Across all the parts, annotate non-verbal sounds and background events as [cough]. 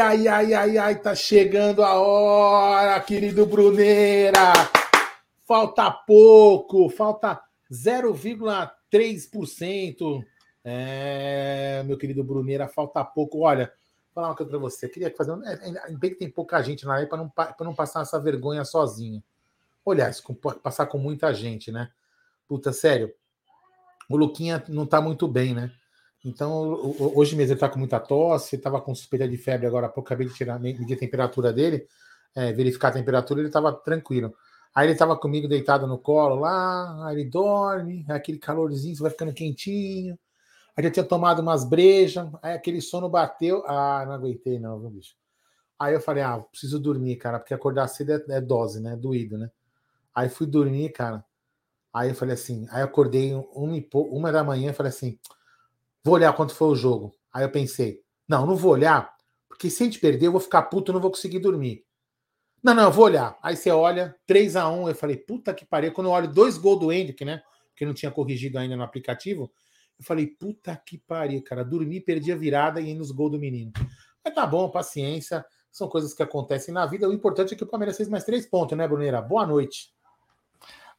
Ai, ai, ai, ai, tá chegando a hora, querido Bruneira. Falta pouco, falta 0,3%. É, meu querido Bruneira, falta pouco. Olha, vou falar uma coisa para você. Eu queria fazer. É, ainda bem que tem pouca gente na live para não, não passar essa vergonha sozinho. Olha, passar com muita gente, né? Puta, sério. O Luquinha não tá muito bem, né? Então, hoje mesmo ele tá com muita tosse, estava com suspeita de febre agora há pouco, acabei de tirar, medir a temperatura dele, é, verificar a temperatura, ele estava tranquilo. Aí ele estava comigo deitado no colo lá, aí ele dorme, aquele calorzinho, você vai ficando quentinho. Aí já tinha tomado umas brejas, aí aquele sono bateu. Ah, não aguentei, não, viu, bicho? Aí eu falei, ah, preciso dormir, cara, porque acordar cedo é, é dose, né? Doído, né? Aí fui dormir, cara. Aí eu falei assim, aí acordei uma, uma da manhã e falei assim: vou olhar quanto foi o jogo. Aí eu pensei, não, não vou olhar, porque se a gente perder, eu vou ficar puto, não vou conseguir dormir. Não, não, eu vou olhar. Aí você olha, 3 a 1 eu falei, puta que pariu. Quando eu olho dois gols do Hendrick, né? Que não tinha corrigido ainda no aplicativo, eu falei, puta que pariu, cara. Dormi, perdi a virada e nos gols do menino. Mas tá bom, paciência. São coisas que acontecem na vida. O importante é que o Palmeiras fez mais três pontos, né, Bruneira? Boa noite.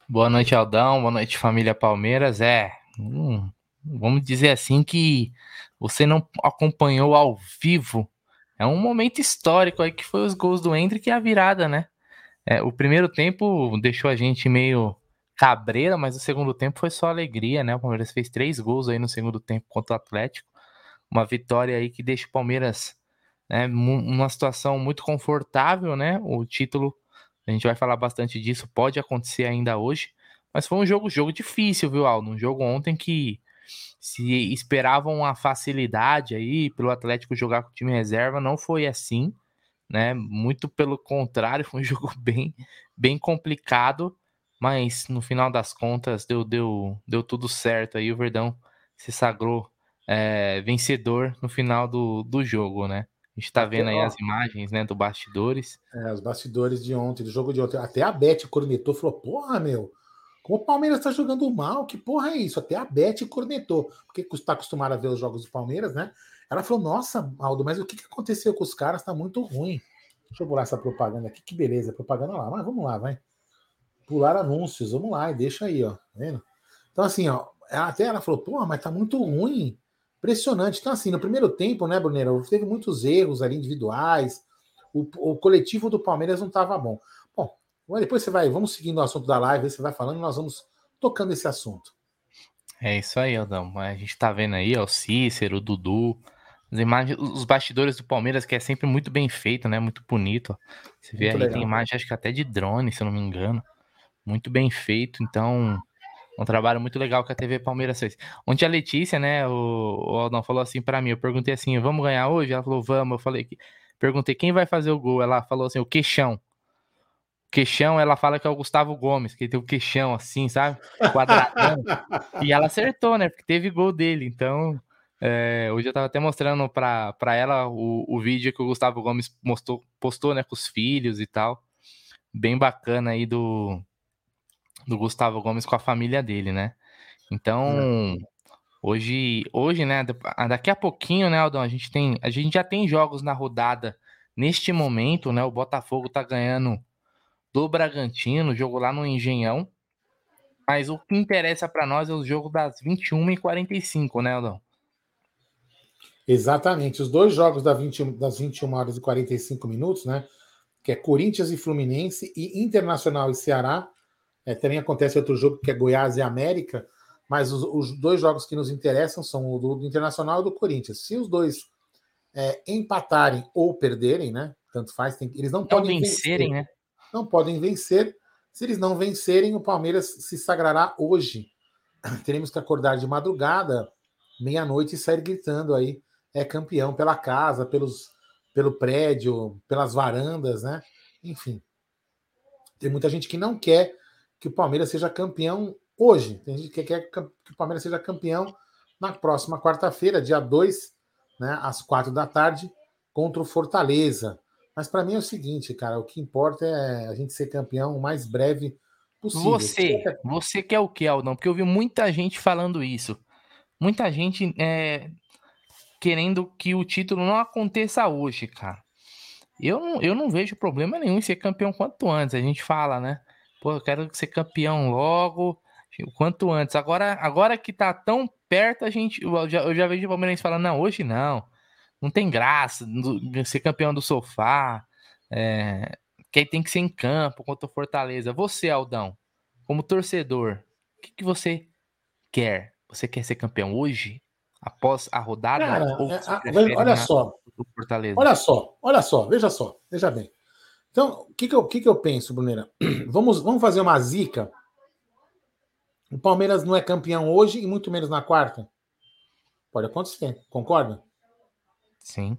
Boa noite, Aldão. Boa noite, família Palmeiras. É, hum, vamos dizer assim que você não acompanhou ao vivo. É um momento histórico aí que foi os gols do Hendrick e a virada, né? É, o primeiro tempo deixou a gente meio cabreira, mas o segundo tempo foi só alegria, né? O Palmeiras fez três gols aí no segundo tempo contra o Atlético. Uma vitória aí que deixa o Palmeiras né, numa situação muito confortável, né? O título, a gente vai falar bastante disso, pode acontecer ainda hoje. Mas foi um jogo, jogo difícil, viu, Aldo? Um jogo ontem que se esperavam uma facilidade aí pelo Atlético jogar com o time reserva, não foi assim, né? Muito pelo contrário, [laughs] foi um jogo bem, bem complicado, mas no final das contas deu, deu, deu tudo certo aí. O Verdão se sagrou é, vencedor no final do, do jogo, né? A gente tá vendo aí as imagens, né, do bastidores. É, os bastidores de ontem, do jogo de ontem. Até a Beth cornetou, falou: Porra, meu, como o Palmeiras está jogando mal, que porra é isso? Até a Beth cornetou, porque está acostumada a ver os jogos do Palmeiras, né? Ela falou: Nossa, Aldo, mas o que, que aconteceu com os caras? Está muito ruim. Deixa eu pular essa propaganda aqui, que beleza, propaganda lá, mas vamos lá, vai. Pular anúncios, vamos lá, e deixa aí, ó, tá vendo? Então, assim, ó, até ela falou: Porra, mas tá muito ruim. Impressionante. Então, assim, no primeiro tempo, né, Brunera, teve muitos erros ali individuais. O, o coletivo do Palmeiras não estava bom. Depois você vai, vamos seguindo o assunto da live, você vai falando, nós vamos tocando esse assunto. É isso aí, Aldão. A gente tá vendo aí, ó, o Cícero, o Dudu, as imagens, os bastidores do Palmeiras, que é sempre muito bem feito, né? Muito bonito. Você vê muito aí, legal. tem imagem, acho que até de drone, se eu não me engano. Muito bem feito, então. Um trabalho muito legal que a TV Palmeiras fez. Ontem a Letícia, né, o, o Aldão falou assim para mim, eu perguntei assim, vamos ganhar hoje? Ela falou, vamos. Eu falei, perguntei quem vai fazer o gol. Ela falou assim, o queixão queixão, ela fala que é o Gustavo Gomes, que tem o queixão assim, sabe? Quadradão. e ela acertou, né? Porque teve gol dele. Então, é, hoje eu tava até mostrando pra, pra ela o, o vídeo que o Gustavo Gomes mostrou, postou, né, com os filhos e tal. Bem bacana aí do, do Gustavo Gomes com a família dele, né? Então, hoje, hoje, né, daqui a pouquinho, né, Aldão, a gente tem, a gente já tem jogos na rodada neste momento, né? O Botafogo tá ganhando do Bragantino, jogo lá no Engenhão. Mas o que interessa para nós é o jogo das 21h45, né, Aldão? Exatamente. Os dois jogos das 21, das 21 horas e 45 minutos, né? Que é Corinthians e Fluminense e Internacional e Ceará. É, também acontece outro jogo que é Goiás e América. Mas os, os dois jogos que nos interessam são o do, do Internacional e o do Corinthians. Se os dois é, empatarem ou perderem, né? Tanto faz, tem, eles não, não podem vencerem, vencer. né? Não podem vencer. Se eles não vencerem, o Palmeiras se sagrará hoje. [clears throat] Teremos que acordar de madrugada, meia-noite, e sair gritando aí, é campeão pela casa, pelos, pelo prédio, pelas varandas, né? Enfim. Tem muita gente que não quer que o Palmeiras seja campeão hoje. Tem gente que quer que o Palmeiras seja campeão na próxima quarta-feira, dia 2, né, às quatro da tarde, contra o Fortaleza. Mas para mim é o seguinte, cara, o que importa é a gente ser campeão o mais breve possível. Você, você quer o que, Aldão? Porque eu vi muita gente falando isso. Muita gente é, querendo que o título não aconteça hoje, cara. Eu não, eu não vejo problema nenhum em ser campeão quanto antes. A gente fala, né? Pô, eu quero ser campeão logo, quanto antes. Agora, agora que tá tão perto, a gente. Eu já, eu já vejo o Palmeirense falando, não, hoje não. Não tem graça ser campeão do sofá. É, que tem que ser em campo contra o Fortaleza. Você, Aldão, como torcedor, o que, que você quer? Você quer ser campeão hoje? Após a rodada? Cara, é, olha só. Olha só, olha só, veja só, veja bem. Então, o que, que, eu, que, que eu penso, Bruneira? [clears throat] Vamos, vamos fazer uma zica. O Palmeiras não é campeão hoje e muito menos na quarta. Pode acontecer, concorda? Sim.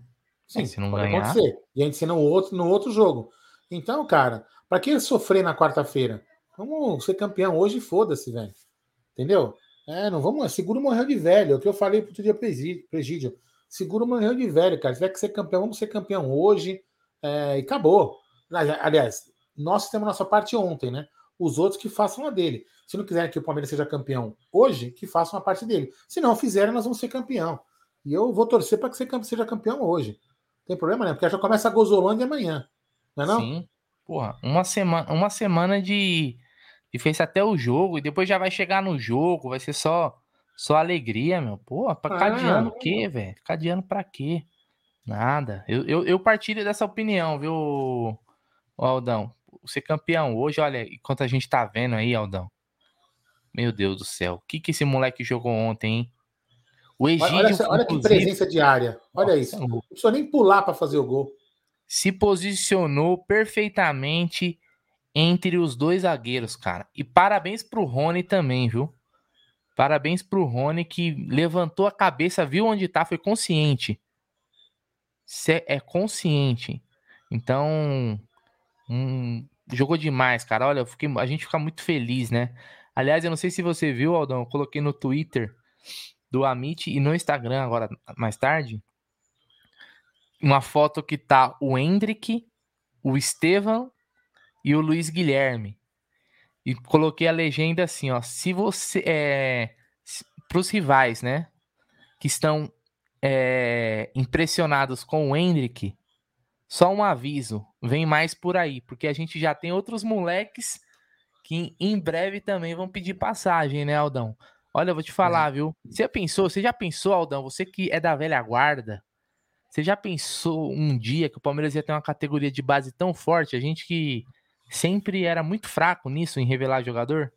Sim, se não pode ganhar. acontecer. E a gente ser no outro, no outro jogo. Então, cara, para que sofrer na quarta-feira? Vamos ser campeão hoje e foda-se, velho. Entendeu? É, não vamos. Seguro morreu de velho. É o que eu falei pro outro dia presídio. Seguro morreu de velho, cara. Se tiver que ser campeão, vamos ser campeão hoje. É, e acabou. Aliás, nós temos nossa parte ontem, né? Os outros que façam a dele. Se não quiserem que o Palmeiras seja campeão hoje, que façam a parte dele. Se não fizerem, nós vamos ser campeão. E eu vou torcer para que você seja campeão hoje. Não tem problema, né? Porque já começa a Gozolândia amanhã. Não é não? Sim. Porra, uma semana, uma semana de, de fez até o jogo e depois já vai chegar no jogo, vai ser só só alegria, meu. Porra, pra ah, cadeando o quê, velho? Cadeando pra quê? Nada. Eu, eu, eu partilho dessa opinião, viu, Aldão? Ser campeão hoje, olha, enquanto a gente tá vendo aí, Aldão. Meu Deus do céu. O que, que esse moleque jogou ontem, hein? O Egídio, olha, olha, olha que presença de área. Olha isso. Não precisou nem pular para fazer o gol. Se posicionou perfeitamente entre os dois zagueiros, cara. E parabéns pro Rony também, viu? Parabéns pro Rony que levantou a cabeça, viu onde tá, foi consciente. Cê é consciente. Então, hum, jogou demais, cara. Olha, fiquei, a gente fica muito feliz, né? Aliás, eu não sei se você viu, Aldão, eu coloquei no Twitter do Amit e no Instagram agora mais tarde uma foto que tá o Hendrick, o Estevam e o Luiz Guilherme. E coloquei a legenda assim, ó, se você é para os rivais, né, que estão é, impressionados com o Hendrick, só um aviso, vem mais por aí, porque a gente já tem outros moleques que em breve também vão pedir passagem, né, Aldão? Olha, eu vou te falar, é. viu? Você pensou, você já pensou, Aldão, você que é da velha guarda, você já pensou um dia que o Palmeiras ia ter uma categoria de base tão forte? A gente que sempre era muito fraco nisso, em revelar jogador?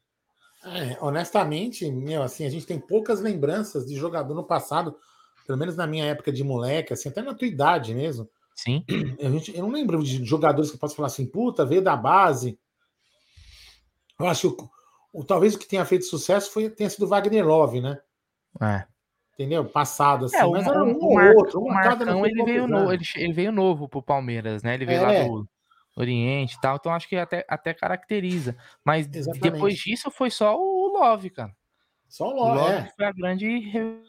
É, honestamente, meu, assim, a gente tem poucas lembranças de jogador no passado, pelo menos na minha época de moleque, assim, até na tua idade mesmo. Sim. [clears throat] A gente, eu não lembro de jogadores que eu posso falar assim, puta, veio da base, eu acho que o, o, talvez o que tenha feito sucesso foi, tenha sido Wagner Love, né? É. Entendeu? Passado, assim. É, mas era um ou outro. O Marcão, ele veio, no, ele, ele, veio novo pro Palmeiras, né? Ele veio é. lá do Oriente e tal. Então acho que até, até caracteriza. Mas Exatamente. depois disso foi só o Love, cara. Só o Love, o Love é. foi a grande...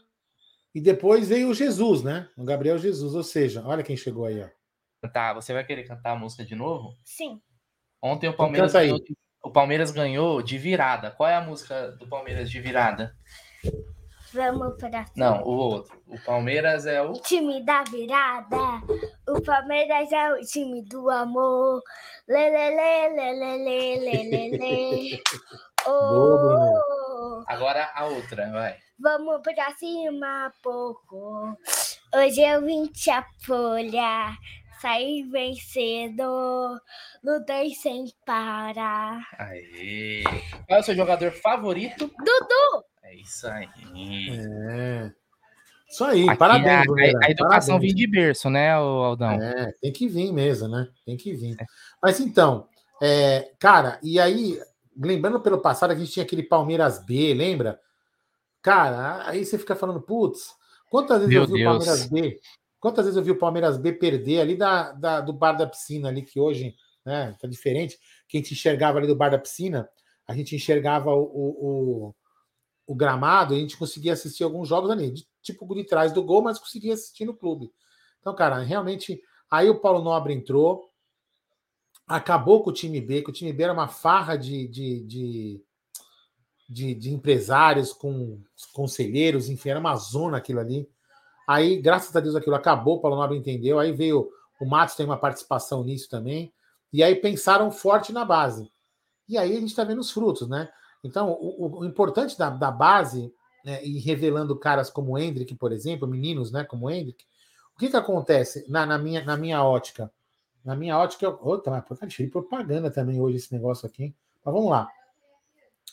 E depois veio o Jesus, né? O Gabriel Jesus. Ou seja, olha quem chegou aí, ó. Tá, você vai querer cantar a música de novo? Sim. Ontem o então Palmeiras ganhou o Palmeiras ganhou de virada. Qual é a música do Palmeiras de virada? Vamos pra cima. Não, o outro. O Palmeiras é o. Time da virada. O Palmeiras é o time do amor. Lelele, lelele, lelele. [laughs] Oh. Agora a outra, vai. Vamos pra cima, pouco. Hoje eu vim te folha sair vencedor, lutei sem parar. Aê! Qual é o seu jogador favorito? Dudu! É isso aí. É. Isso aí, Aqui parabéns, a, a, educação parabéns. vem de berço, né, Aldão? É, tem que vir mesmo, né? Tem que vir. É. Mas então, é, cara, e aí, lembrando pelo passado, a gente tinha aquele Palmeiras B, lembra? Cara, aí você fica falando, putz, quantas vezes Meu eu vi Deus. o Palmeiras B? Quantas vezes eu vi o Palmeiras B perder ali da, da, do bar da piscina, ali, que hoje né, tá diferente. Quem te enxergava ali do bar da piscina, a gente enxergava o, o, o, gramado e a gente conseguia assistir alguns jogos ali, de, tipo de trás do gol, mas conseguia assistir no clube. Então, cara, realmente. Aí o Paulo Nobre entrou, acabou com o time B, que o time B era uma farra de, de, de, de, de empresários com conselheiros, enfim, era uma zona aquilo ali. Aí, graças a Deus, aquilo acabou, o Paulo Nobre entendeu. Aí veio o Matos, tem uma participação nisso também. E aí pensaram forte na base. E aí a gente está vendo os frutos, né? Então, o, o importante da, da base, né, e revelando caras como o Hendrick, por exemplo, meninos né, como o Hendrick, o que, que acontece na, na, minha, na minha ótica? Na minha ótica, outra, mas tá cheio de propaganda também hoje esse negócio aqui. Mas vamos lá.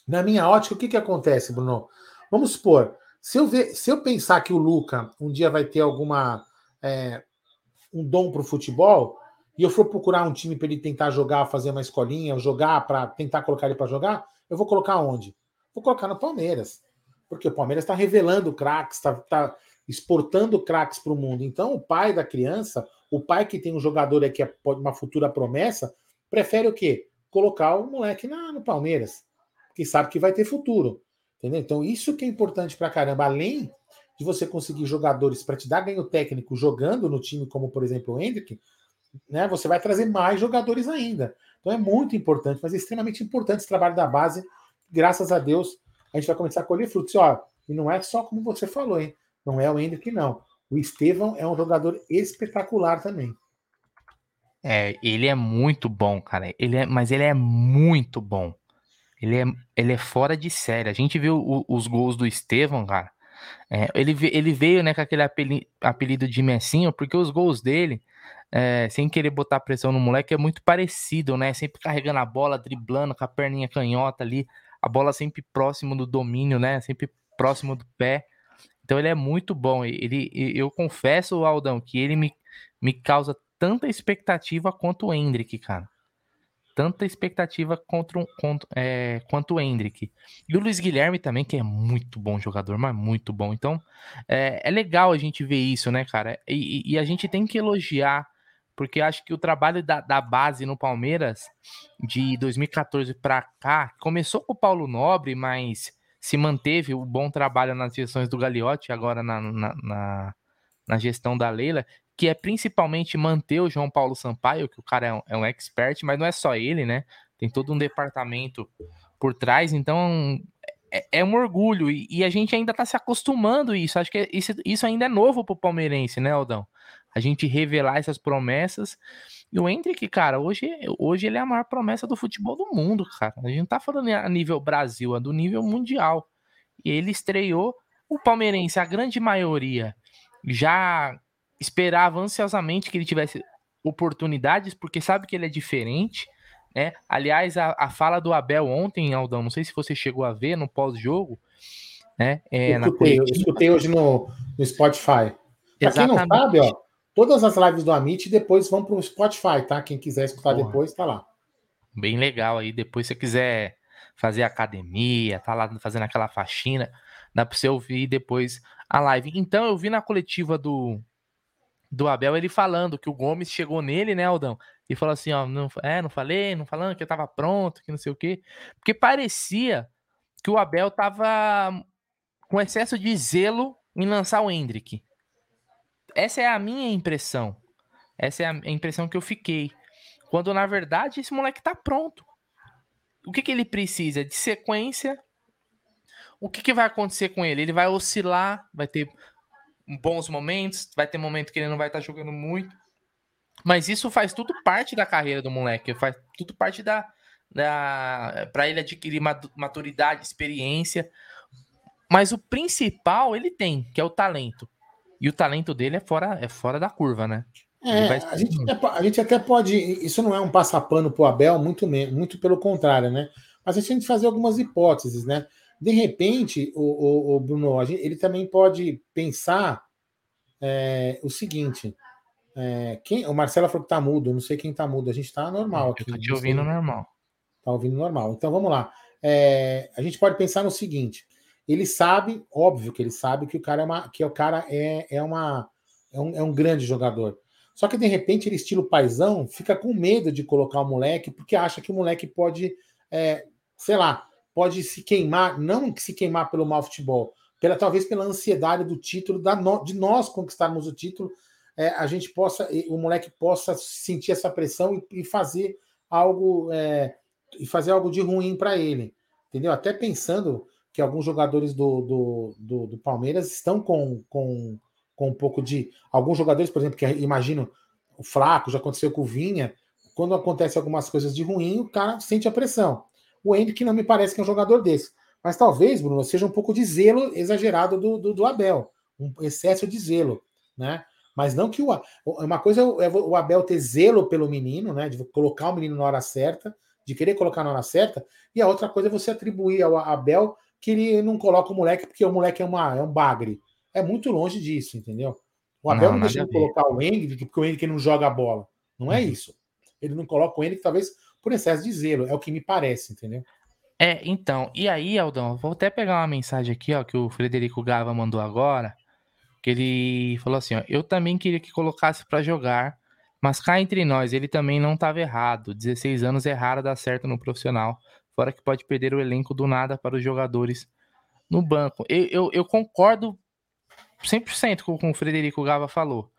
Na minha ótica, o que, que acontece, Bruno? Vamos supor, se eu, ver, se eu pensar que o Luca um dia vai ter alguma é, um dom para o futebol, e eu for procurar um time para ele tentar jogar, fazer uma escolinha, jogar para tentar colocar ele para jogar, eu vou colocar onde? Vou colocar no Palmeiras. Porque o Palmeiras está revelando craques, está tá exportando craques para o mundo. Então, o pai da criança, o pai que tem um jogador aqui, é uma futura promessa, prefere o quê? Colocar o moleque na, no Palmeiras, que sabe que vai ter futuro. Entendeu? Então, isso que é importante para caramba. Além de você conseguir jogadores para te dar ganho técnico jogando no time, como por exemplo o Hendrick, né, você vai trazer mais jogadores ainda. Então é muito importante, mas é extremamente importante esse trabalho da base. Graças a Deus, a gente vai começar a colher frutos. E, ó, e não é só como você falou, hein? Não é o Hendrick, não. O Estevão é um jogador espetacular também. É, ele é muito bom, cara. Ele é, mas ele é muito bom. Ele é, ele é fora de série. A gente viu o, os gols do Estevão, cara. É, ele, ele veio né, com aquele apelido, de Messinho, porque os gols dele é, sem querer botar pressão no moleque, é muito parecido, né? Sempre carregando a bola, driblando com a perninha canhota ali, a bola sempre próximo do domínio, né? Sempre próximo do pé. Então ele é muito bom. Ele, eu confesso, Aldão, que ele me, me causa tanta expectativa quanto o Hendrick, cara. Tanta expectativa contra um, contra, é, quanto o Hendrick. E o Luiz Guilherme também, que é muito bom jogador, mas muito bom. Então, é, é legal a gente ver isso, né, cara? E, e a gente tem que elogiar porque acho que o trabalho da, da base no Palmeiras de 2014 para cá começou com o Paulo Nobre, mas se manteve o bom trabalho nas gestões do Gagliotti, agora na, na, na, na gestão da Leila, que é principalmente manter o João Paulo Sampaio, que o cara é um, é um expert, mas não é só ele, né? Tem todo um departamento por trás, então é, é um orgulho e, e, a gente ainda tá se acostumando a isso. Acho que isso, isso ainda é novo pro palmeirense, né, Aldão? a gente revelar essas promessas. E o Hendrick, cara, hoje, hoje ele é a maior promessa do futebol do mundo, cara. A gente não tá falando a nível Brasil, é do nível mundial. E ele estreou o palmeirense, a grande maioria já esperava ansiosamente que ele tivesse oportunidades, porque sabe que ele é diferente, né? Aliás, a, a fala do Abel ontem, Aldão, não sei se você chegou a ver no pós-jogo, né? É, eu, escutei, eu escutei hoje no, no Spotify. Pra quem não sabe, ó, Todas as lives do Amit depois vão para o Spotify, tá? Quem quiser escutar Porra. depois, tá lá. Bem legal aí. Depois, se você quiser fazer academia, tá lá fazendo aquela faxina, dá para você ouvir depois a live. Então, eu vi na coletiva do, do Abel ele falando que o Gomes chegou nele, né, Aldão? E falou assim: ó, não, é, não falei, não falando que eu tava pronto, que não sei o quê. Porque parecia que o Abel tava com excesso de zelo em lançar o Hendrick. Essa é a minha impressão. Essa é a impressão que eu fiquei. Quando na verdade esse moleque tá pronto. O que, que ele precisa? De sequência. O que, que vai acontecer com ele? Ele vai oscilar, vai ter bons momentos, vai ter momento que ele não vai estar tá jogando muito. Mas isso faz tudo parte da carreira do moleque, faz tudo parte da, da para ele adquirir maturidade, experiência. Mas o principal ele tem, que é o talento. E o talento dele é fora, é fora da curva, né? É, vai... a, gente até, a, gente até, pode. Isso não é um passapano para o Abel, muito, muito pelo contrário, né? Mas a gente fazer algumas hipóteses, né? De repente, o, o, o Bruno, ele também pode pensar é, o seguinte. É, quem, o Marcelo falou que tá mudo, não sei quem tá mudo, a gente tá normal aqui. Eu tô te ouvindo normal. Tá ouvindo normal. Então vamos lá. É, a gente pode pensar no seguinte: ele sabe, óbvio que ele sabe que o cara é uma, que o cara é, é, uma, é, um, é um grande jogador. Só que de repente ele, estilo paisão, fica com medo de colocar o moleque, porque acha que o moleque pode, é, sei lá, pode se queimar, não se queimar pelo mau futebol, pela, talvez pela ansiedade do título, da no, de nós conquistarmos o título, é, a gente possa, o moleque possa sentir essa pressão e, e fazer algo é, e fazer algo de ruim para ele, entendeu? Até pensando que alguns jogadores do, do, do, do Palmeiras estão com, com, com um pouco de. Alguns jogadores, por exemplo, que imagino o Flaco, já aconteceu com o Vinha, quando acontece algumas coisas de ruim, o cara sente a pressão. O Hendrick não me parece que é um jogador desse. Mas talvez, Bruno, seja um pouco de zelo exagerado do, do, do Abel, um excesso de zelo, né? Mas não que o. Uma coisa é o Abel ter zelo pelo menino, né? De colocar o menino na hora certa, de querer colocar na hora certa, e a outra coisa é você atribuir ao Abel que ele não coloca o moleque porque o moleque é, uma, é um bagre. É muito longe disso, entendeu? O Abel não, não deixa de colocar o Henrique porque o Henrique não joga a bola. Não é uhum. isso. Ele não coloca o Henrique, talvez por excesso de zelo. É o que me parece, entendeu? É, então. E aí, Aldão, vou até pegar uma mensagem aqui, ó, que o Frederico Gava mandou agora. Que ele falou assim: ó, eu também queria que colocasse para jogar, mas cá entre nós, ele também não estava errado. 16 anos é raro dar certo no profissional. Fora que pode perder o elenco do nada para os jogadores no banco. Eu, eu, eu concordo 100% com o que o Frederico Gava falou.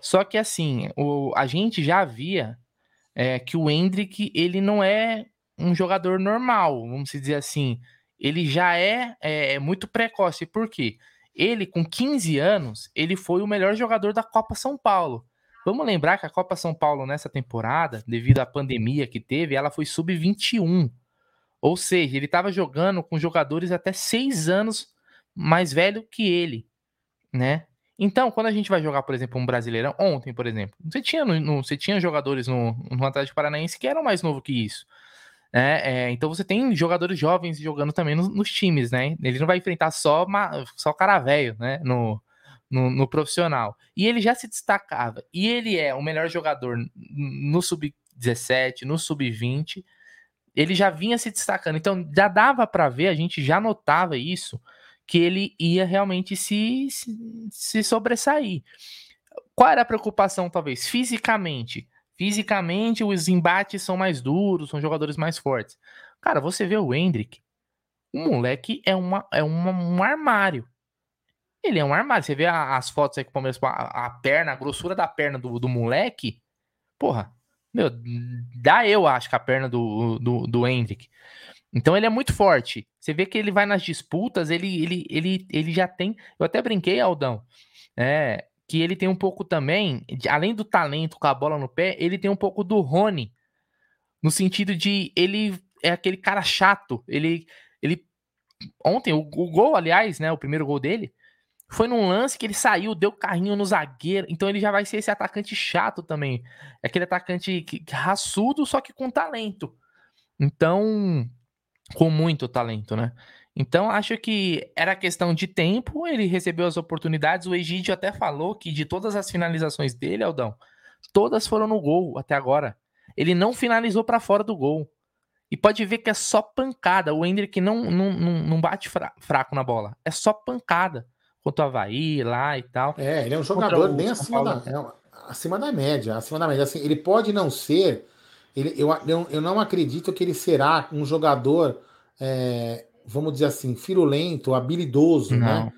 Só que assim, o, a gente já via é, que o Hendrick ele não é um jogador normal, vamos dizer assim. Ele já é, é muito precoce. Por quê? Ele, com 15 anos, ele foi o melhor jogador da Copa São Paulo. Vamos lembrar que a Copa São Paulo nessa temporada, devido à pandemia que teve, ela foi sub-21. Ou seja, ele estava jogando com jogadores até seis anos mais velho que ele, né? Então, quando a gente vai jogar, por exemplo, um Brasileirão, ontem, por exemplo, você tinha, no, você tinha jogadores no, no Atlético Paranaense que eram mais novos que isso. É, é, então você tem jogadores jovens jogando também nos, nos, times, né? Ele não vai enfrentar só, uma, só cara velho, né? No, no, no, profissional. E ele já se destacava. E ele é o melhor jogador no sub-17, no sub-20 ele já vinha se destacando. Então já dava para ver, a gente já notava isso, que ele ia realmente se, se, se sobressair. Qual era a preocupação, talvez? Fisicamente. Fisicamente, os embates são mais duros, são jogadores mais fortes. Cara, você vê o Hendrick, o moleque é, uma, é uma, um armário. Ele é um armário. Você vê as fotos aí que o Palmeiras, a, a perna, a grossura da perna do, do moleque. Porra, meu, dá eu acho que a perna do, do, do Hendrick. Então ele é muito forte. Você vê que ele vai nas disputas, ele, ele, ele, ele já tem. Eu até brinquei, Aldão, é, que ele tem um pouco também, além do talento com a bola no pé, ele tem um pouco do Rony. No sentido de ele é aquele cara chato. Ele. ele ontem, o, o gol, aliás, né? O primeiro gol dele, foi num lance que ele saiu, deu carrinho no zagueiro. Então ele já vai ser esse atacante chato também. Aquele atacante que, raçudo, só que com talento. Então, com muito talento, né? Então, acho que era questão de tempo, ele recebeu as oportunidades. O Egídio até falou que de todas as finalizações dele, Aldão, todas foram no gol até agora. Ele não finalizou para fora do gol. E pode ver que é só pancada. O Hendrick não, não, não, bate fraco na bola. É só pancada contra o Havaí lá e tal. É, ele é um jogador bem acima da, é, acima da média. Acima da média. Assim, ele pode não ser. Ele, eu, eu, não acredito que ele será um jogador, é, vamos dizer assim, firulento, habilidoso, né? não. né?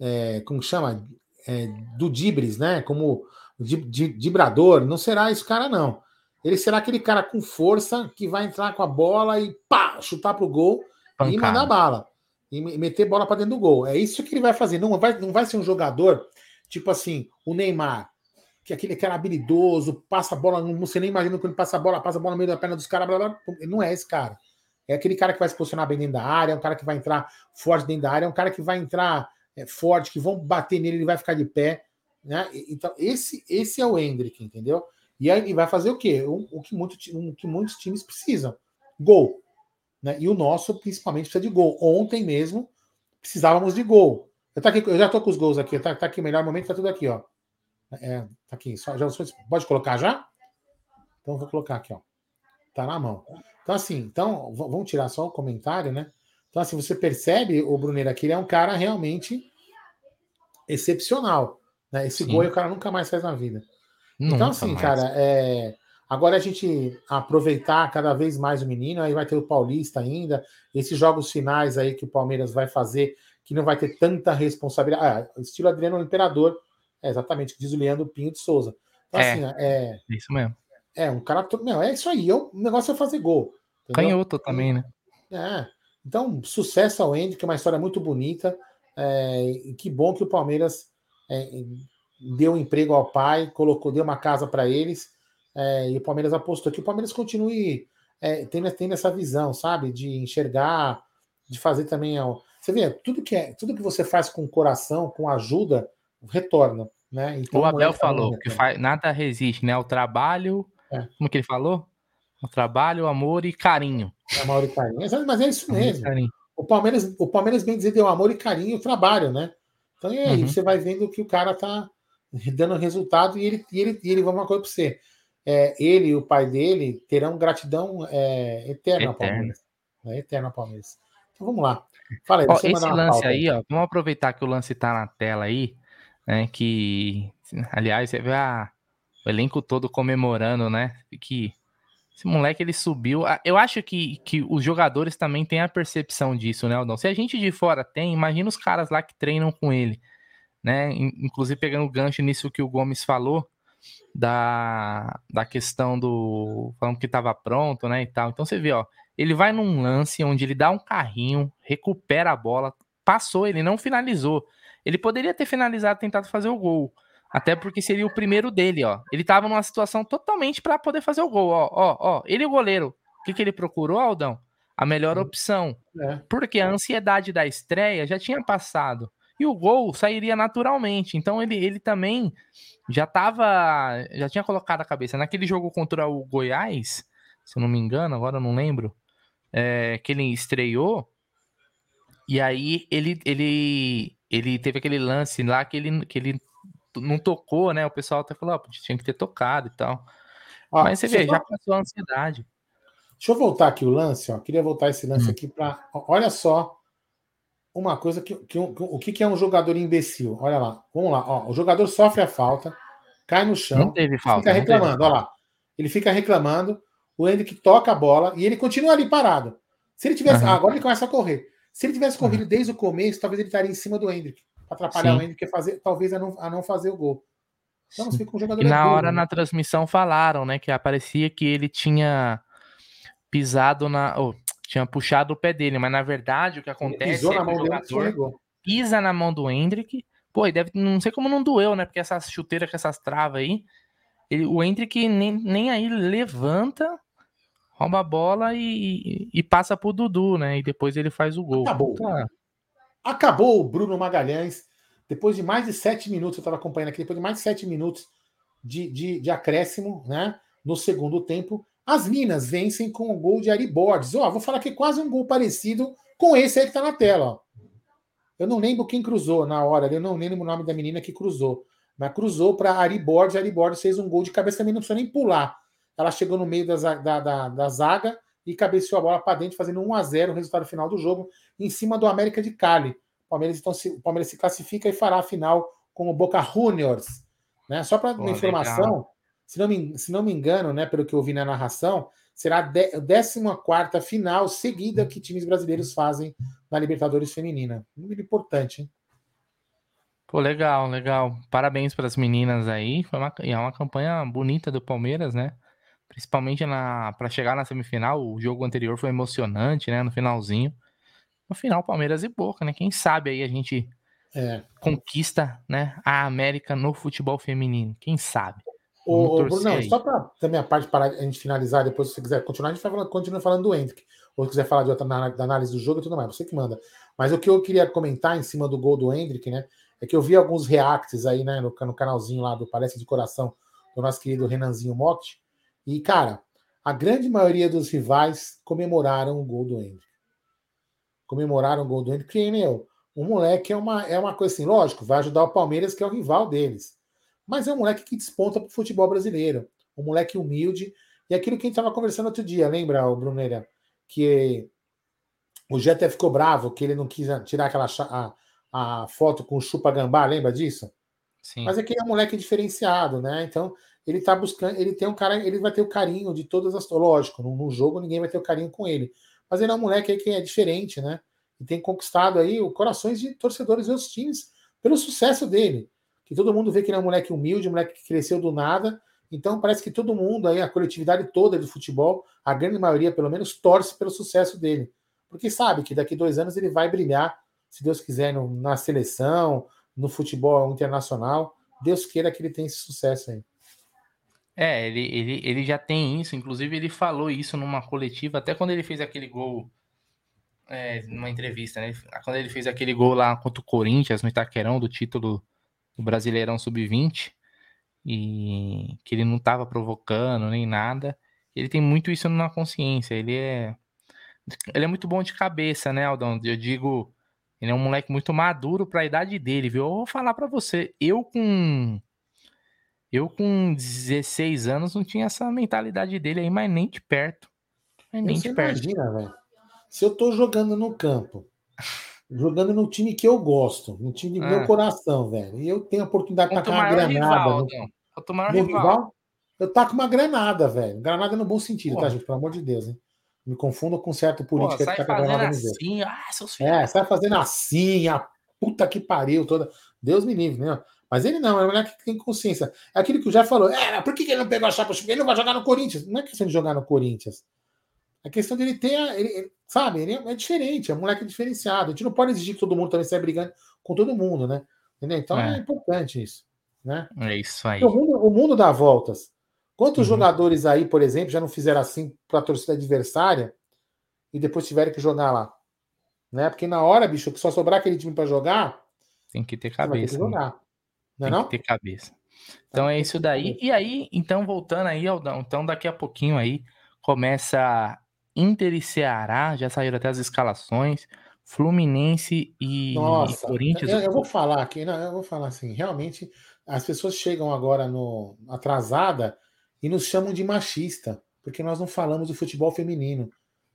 É, como chama? É, do Dibres, né? Como dibrador. Não será esse cara, não. Ele será aquele cara com força que vai entrar com a bola e pá, chutar pro gol Pancada. e mandar bala e meter bola para dentro do gol. É isso que ele vai fazer. Não vai, não vai ser um jogador tipo assim, o Neymar, que é aquele cara habilidoso, passa a bola, não você nem imagina quando passa a bola, passa a bola no meio da perna dos caras, blá, blá, Ele não é esse cara. É aquele cara que vai se posicionar bem dentro da área, é um cara que vai entrar forte dentro da área, é um cara que vai entrar é, forte, que vão bater nele, ele vai ficar de pé. Né? Então, esse, esse é o Hendrick, entendeu? E aí vai fazer o quê? O, o, que, muito, o que muitos times precisam: gol. Né? E o nosso, principalmente, precisa de gol. Ontem mesmo, precisávamos de gol. Eu, tá aqui, eu já estou com os gols aqui, tá, tá aqui, melhor momento, tá tudo aqui, ó. É, tá aqui, só, já, pode colocar já? Então, vou colocar aqui, ó. Tá na mão. Então, assim, então, vamos tirar só o comentário, né? Então, assim, você percebe, o Bruneiro aqui, ele é um cara realmente excepcional. Né? Esse Sim. gol o cara nunca mais faz na vida. Então, nunca então, assim, mais. cara, é, Agora a gente aproveitar cada vez mais o menino, aí vai ter o Paulista ainda, esses jogos finais aí que o Palmeiras vai fazer, que não vai ter tanta responsabilidade. Ah, estilo Adriano Imperador, é exatamente, diz o Leandro Pinho de Souza. Então, é, assim, é. Isso mesmo. É, um cara. Não, é isso aí. Eu, o negócio é fazer gol. Entendeu? Canhoto também, né? É. Então, sucesso ao Andy, que é uma história muito bonita. É, que bom que o Palmeiras é, deu um emprego ao pai, colocou, deu uma casa para eles, é, e o Palmeiras apostou que o Palmeiras continue é, tendo, tendo essa visão, sabe? De enxergar, de fazer também. Ó, você vê, tudo que, é, tudo que você faz com o coração, com ajuda, retorna. Né? Então, o Abel falou que faz, nada resiste, né? O trabalho. É. Como que ele falou? O trabalho, amor e carinho. Amor e carinho. Mas é isso mesmo. O Palmeiras, o Palmeiras, bem dizer, deu amor e carinho e o trabalho, né? Então e aí, uhum. você vai vendo que o cara tá dando resultado e ele, e ele, e ele vai uma coisa para você. É, ele e o pai dele terão gratidão é, eterna ao Palmeiras. É, eterna ao Palmeiras. Então vamos lá. Fala aí, ó, esse lance aí, ó, vamos aproveitar que o lance tá na tela aí, né? Que, aliás, você vê a, o elenco todo comemorando, né? Que esse moleque ele subiu. Ah, eu acho que, que os jogadores também têm a percepção disso, né, Aldão? Se a gente de fora tem, imagina os caras lá que treinam com ele, né? Inclusive pegando o gancho nisso que o Gomes falou da, da questão do falando que estava pronto, né, e tal. Então você vê, ó, ele vai num lance onde ele dá um carrinho, recupera a bola, passou, ele não finalizou. Ele poderia ter finalizado, tentado fazer o gol. Até porque seria o primeiro dele, ó. Ele tava numa situação totalmente para poder fazer o gol, ó, ó, ó. Ele o goleiro. O que, que ele procurou, Aldão? A melhor opção. É. Porque a ansiedade da estreia já tinha passado. E o gol sairia naturalmente. Então ele, ele também já tava. Já tinha colocado a cabeça. Naquele jogo contra o Goiás, se eu não me engano, agora eu não lembro. É, que ele estreou. E aí ele, ele, ele teve aquele lance lá que ele, que ele não tocou, né? O pessoal até falou, oh, tinha que ter tocado e tal. Ó, Mas você vê, já passou a ansiedade. Deixa eu voltar aqui o lance, ó. Queria voltar esse lance hum. aqui para. Olha só uma coisa que, que, que, o que, é um jogador imbecil. Olha lá, vamos lá. Ó, o jogador sofre a falta, cai no chão, não teve falta, fica reclamando. Olha lá, ele fica reclamando. O Hendrick toca a bola e ele continua ali parado. Se ele tivesse, uhum. agora ele começa a correr. Se ele tivesse corrido uhum. desde o começo, talvez ele estaria em cima do Hendrick atrapalhar Sim. o Hendrick, fazer, talvez a não, a não fazer o gol. Então, você fica um jogador e na hora, né? na transmissão, falaram, né, que aparecia que ele tinha pisado na. Oh, tinha puxado o pé dele, mas na verdade o que acontece é que o jogador pisa na mão do Hendrick. Pô, e deve, não sei como não doeu, né? Porque essas chuteiras com essas travas aí, ele, o Hendrick nem, nem aí levanta, rouba a bola e, e, passa pro Dudu, né? E depois ele faz o gol. Acabou. Tá. Acabou o Bruno Magalhães. Depois de mais de sete minutos, eu estava acompanhando aqui, depois de mais de sete minutos de, de, de acréscimo, né? No segundo tempo, as Minas vencem com o gol de Ari Borges. Ó, vou falar que é quase um gol parecido com esse aí que está na tela. Ó. Eu não lembro quem cruzou na hora, eu não lembro o nome da menina que cruzou. Mas cruzou para Ari Borges, Ari Borges fez um gol de cabeça também, não precisa nem pular. Ela chegou no meio da, da, da, da zaga e cabeceou a bola para dentro, fazendo 1 a 0 o resultado final do jogo, em cima do América de Cali. O Palmeiras, então, se, o Palmeiras se classifica e fará a final com o Boca Juniors. Né? Só para uma informação, se não, me, se não me engano, né, pelo que eu vi na narração, será a 14 final seguida que times brasileiros fazem na Libertadores Feminina. Muito importante, hein? Pô, legal, legal. Parabéns para as meninas aí. Foi uma, é uma campanha bonita do Palmeiras, né? Principalmente para chegar na semifinal, o jogo anterior foi emocionante, né? No finalzinho. No final, Palmeiras e Boca, né? Quem sabe aí a gente é. conquista, né, a América no futebol feminino. Quem sabe? O, Bruno, só para também a parte para a gente finalizar, depois se você quiser continuar, a gente vai continua falando do Hendrick. Ou se quiser falar de outra da análise do jogo e tudo mais, você que manda. Mas o que eu queria comentar em cima do gol do Hendrick, né? É que eu vi alguns reacts aí, né, no, no canalzinho lá do Palestra de Coração do nosso querido Renanzinho Motti. E, cara, a grande maioria dos rivais comemoraram o gol do Hendrick. Comemoraram o gol do Hendrick, porque, meu, o moleque é uma, é uma coisa assim, lógico, vai ajudar o Palmeiras, que é o rival deles. Mas é um moleque que desponta para o futebol brasileiro. Um moleque humilde. E aquilo que a gente estava conversando outro dia, lembra, o Bruneira? Que o Jeté ficou bravo, que ele não quis tirar aquela a, a foto com o Chupa Gambá, lembra disso? Sim. Mas é que é um moleque diferenciado, né? Então, ele tá buscando, ele tem um cara, ele vai ter o carinho de todas as. Lógico, no, jogo ninguém vai ter o carinho com ele. Mas ele é um moleque aí que é diferente, né? E tem conquistado aí o corações de torcedores dos times pelo sucesso dele que todo mundo vê que ele é um moleque humilde, um moleque que cresceu do nada. Então parece que todo mundo aí, a coletividade toda do futebol, a grande maioria pelo menos, torce pelo sucesso dele. Porque sabe que daqui dois anos ele vai brilhar, se Deus quiser, no, na seleção, no futebol internacional. Deus queira que ele tenha esse sucesso aí. É, ele, ele, ele já tem isso, inclusive ele falou isso numa coletiva, até quando ele fez aquele gol, é, numa entrevista, né? Quando ele fez aquele gol lá contra o Corinthians, no Itaquerão, do título do Brasileirão Sub-20, e que ele não estava provocando nem nada. Ele tem muito isso na consciência. Ele é ele é muito bom de cabeça, né, Aldão? Eu digo, ele é um moleque muito maduro para a idade dele, viu? Eu vou falar para você, eu com eu com 16 anos não tinha essa mentalidade dele aí, mas nem de perto. Mas nem de perto. Imagina, velho. Se eu tô jogando no campo, jogando no time que eu gosto, no time do ah. meu coração, velho, e eu tenho a oportunidade de tacar uma granada. Rival, no, no rival. rival. Eu taco uma granada, velho. Granada no bom sentido, Pô. tá, gente? Pelo amor de Deus, hein? Me confundo com certo político Pô, sai que tá fazendo assim, ah, seus filhos. É, sai fazendo assim, a puta que pariu toda. Deus me livre, né? Mas ele não, é um moleque que tem consciência. É aquilo que o já falou. É, por que ele não pegou a chapa? Ele não vai jogar no Corinthians. Não é questão de jogar no Corinthians. É questão dele ter. Ele, ele, sabe, ele é, é, diferente, é um moleque diferenciado. A gente não pode exigir que todo mundo também saia brigando com todo mundo, né? Entendeu? Então é, é importante isso. Né? É isso aí. O mundo, o mundo dá voltas. Quantos uhum. jogadores aí, por exemplo, já não fizeram assim para a torcida adversária e depois tiveram que jogar lá? Né? Porque na hora, bicho, que só sobrar aquele time para jogar, tem que ter cabeça. Tem que jogar. Né? Não é Tem não? que ter cabeça. Então é isso daí. E aí, então, voltando aí, Aldão, então daqui a pouquinho aí começa Inter e Ceará, já saíram até as escalações. Fluminense e, Nossa, Corinthians. Eu, eu, vou falar aqui, não, eu vou falar assim, realmente as pessoas chegam agora no atrasada e nos chamam de machista, porque nós não falamos do futebol feminino.